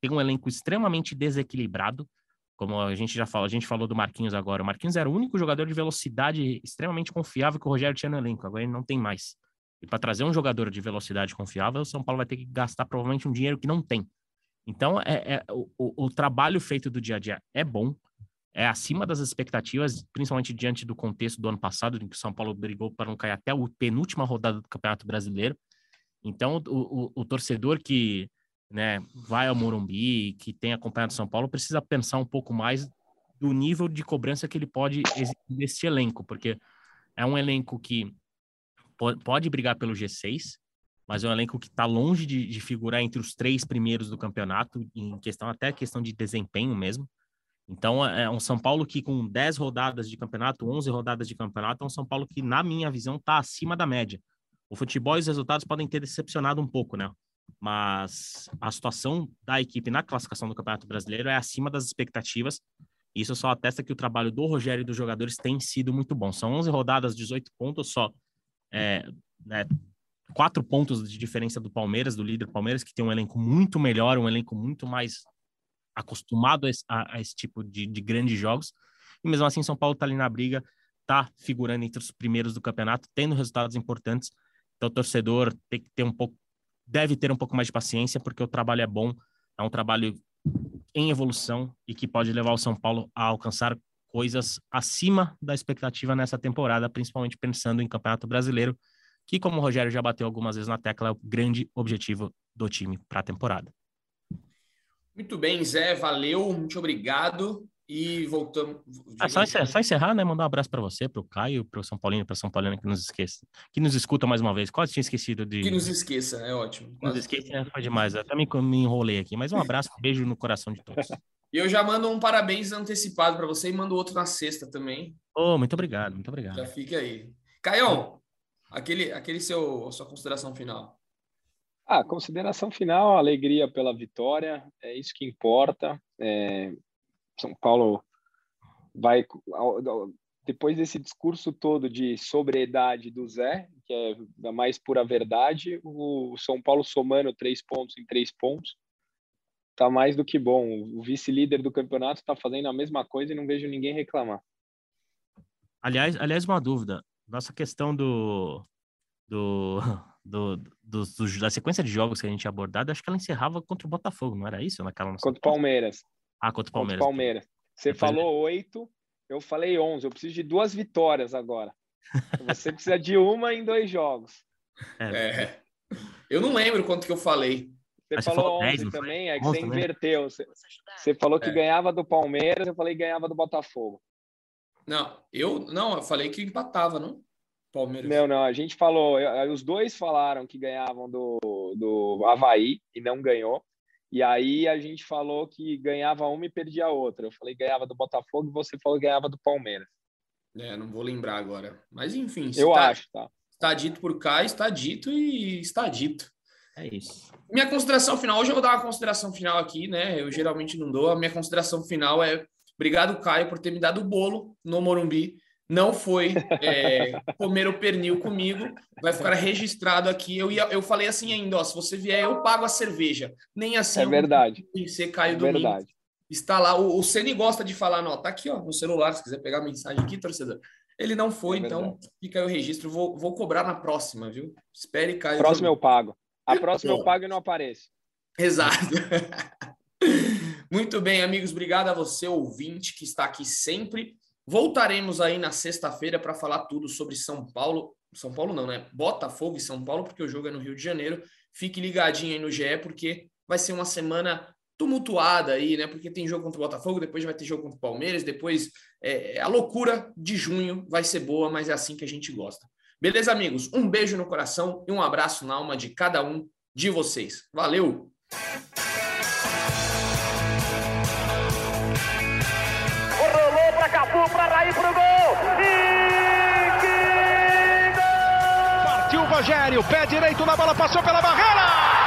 tem um elenco extremamente desequilibrado, como a gente já falou, a gente falou do Marquinhos agora. O Marquinhos era o único jogador de velocidade extremamente confiável que o Rogério tinha no elenco, agora ele não tem mais. E para trazer um jogador de velocidade confiável, o São Paulo vai ter que gastar provavelmente um dinheiro que não tem. Então, é, é o, o, trabalho feito do dia a dia é bom, é acima das expectativas, principalmente diante do contexto do ano passado, em que o São Paulo brigou para não cair até a penúltima rodada do Campeonato Brasileiro. Então, o, o, o torcedor que né, vai ao Morumbi, que tem acompanhado São Paulo, precisa pensar um pouco mais do nível de cobrança que ele pode exigir desse elenco, porque é um elenco que pode brigar pelo G6, mas é um elenco que está longe de, de, figurar entre os três primeiros do campeonato, em questão até questão de desempenho mesmo. Então, é, é um São Paulo que, com 10 rodadas de campeonato, 11 rodadas de campeonato, é um São Paulo que, na minha visão, está acima da média. O futebol e os resultados podem ter decepcionado um pouco, né? Mas a situação da equipe na classificação do Campeonato Brasileiro é acima das expectativas. Isso só atesta que o trabalho do Rogério e dos jogadores tem sido muito bom. São 11 rodadas, 18 pontos só. É, né, quatro pontos de diferença do Palmeiras, do líder Palmeiras, que tem um elenco muito melhor, um elenco muito mais acostumado a esse, a, a esse tipo de, de, grandes jogos. E mesmo assim, São Paulo está ali na briga, está figurando entre os primeiros do campeonato, tendo resultados importantes. Então, o torcedor tem que ter um pouco, deve ter um pouco mais de paciência, porque o trabalho é bom, é um trabalho em evolução e que pode levar o São Paulo a alcançar coisas acima da expectativa nessa temporada, principalmente pensando em Campeonato Brasileiro, que, como o Rogério já bateu algumas vezes na tecla, é o grande objetivo do time para a temporada. Muito bem, Zé, valeu, muito obrigado. E voltamos. Ah, só, encerrar, só, encerrar, né? Mandar um abraço para você, para o Caio, para o São Paulino, para São Paulino que nos esqueça. Que nos escuta mais uma vez. Quase tinha esquecido de. Que nos esqueça, é ótimo. Que nos esqueça é, foi demais. Até me, me enrolei aqui. Mas um abraço, um beijo no coração de todos. E eu já mando um parabéns antecipado para você e mando outro na sexta também. Oh, muito obrigado, muito obrigado. Já fica aí. Caião, aquele, aquele seu, sua consideração final. Ah, consideração final, alegria pela vitória, é isso que importa. É, São Paulo vai, depois desse discurso todo de sobriedade do Zé, que é da mais pura verdade, o São Paulo somando três pontos em três pontos, tá mais do que bom. O vice-líder do campeonato está fazendo a mesma coisa e não vejo ninguém reclamar. Aliás, aliás, uma dúvida. Nossa questão do, do do, do, do, da sequência de jogos que a gente tinha abordado, acho que ela encerrava contra o Botafogo, não era isso? Naquela nossa... Contra o Palmeiras. Ah, contra o Palmeiras. Contra o Palmeiras. Você Depois falou oito, eu falei onze. Eu preciso de duas vitórias agora. Você precisa de uma em dois jogos. É. é. Eu não lembro quanto que eu falei. Você falou, falou 11 10, também, é que você também. inverteu. Você, você falou que é. ganhava do Palmeiras, eu falei que ganhava do Botafogo. Não, eu não, eu falei que empatava, não? Palmeiras. Não, não, a gente falou, os dois falaram que ganhavam do, do Havaí e não ganhou. E aí a gente falou que ganhava uma e perdia a outra. Eu falei que ganhava do Botafogo e você falou que ganhava do Palmeiras. É, não vou lembrar agora. Mas enfim. Eu tá, acho, tá. Está dito por cá, está dito e está dito. É isso. Minha consideração final, hoje eu vou dar uma consideração final aqui, né? Eu geralmente não dou. A minha consideração final é obrigado, Caio, por ter me dado o bolo no Morumbi. Não foi é, comer o pernil comigo, vai ficar registrado aqui. Eu, ia, eu falei assim ainda, ó, se você vier, eu pago a cerveja. Nem assim. É verdade. Ser Caio é Domingo. verdade. Está lá. O, o Ceni gosta de falar, não, tá aqui, ó, no celular, se quiser pegar a mensagem aqui, torcedor. Ele não foi, É então fica aí o registro. Vou, vou cobrar na próxima, viu? Espere, Caio. Próximo eu pago. A próxima eu pago e não apareço. Exato. <laughs> Muito bem, amigos. Obrigado a você, ouvinte, que está aqui sempre. Voltaremos aí na sexta-feira para falar tudo sobre São Paulo. São Paulo não, né? Botafogo e São Paulo, porque o jogo é no Rio de Janeiro. Fique ligadinho aí no GE, porque vai ser uma semana tumultuada aí, né? Porque tem jogo contra o Botafogo, depois vai ter jogo contra o Palmeiras, depois é, a loucura de junho vai ser boa, mas é assim que a gente gosta. Beleza, amigos? Um beijo no coração e um abraço na alma de cada um de vocês. Valeu! Pro gol. E que gol! Partiu o Rogério, pé direito na bola, passou pela barreira!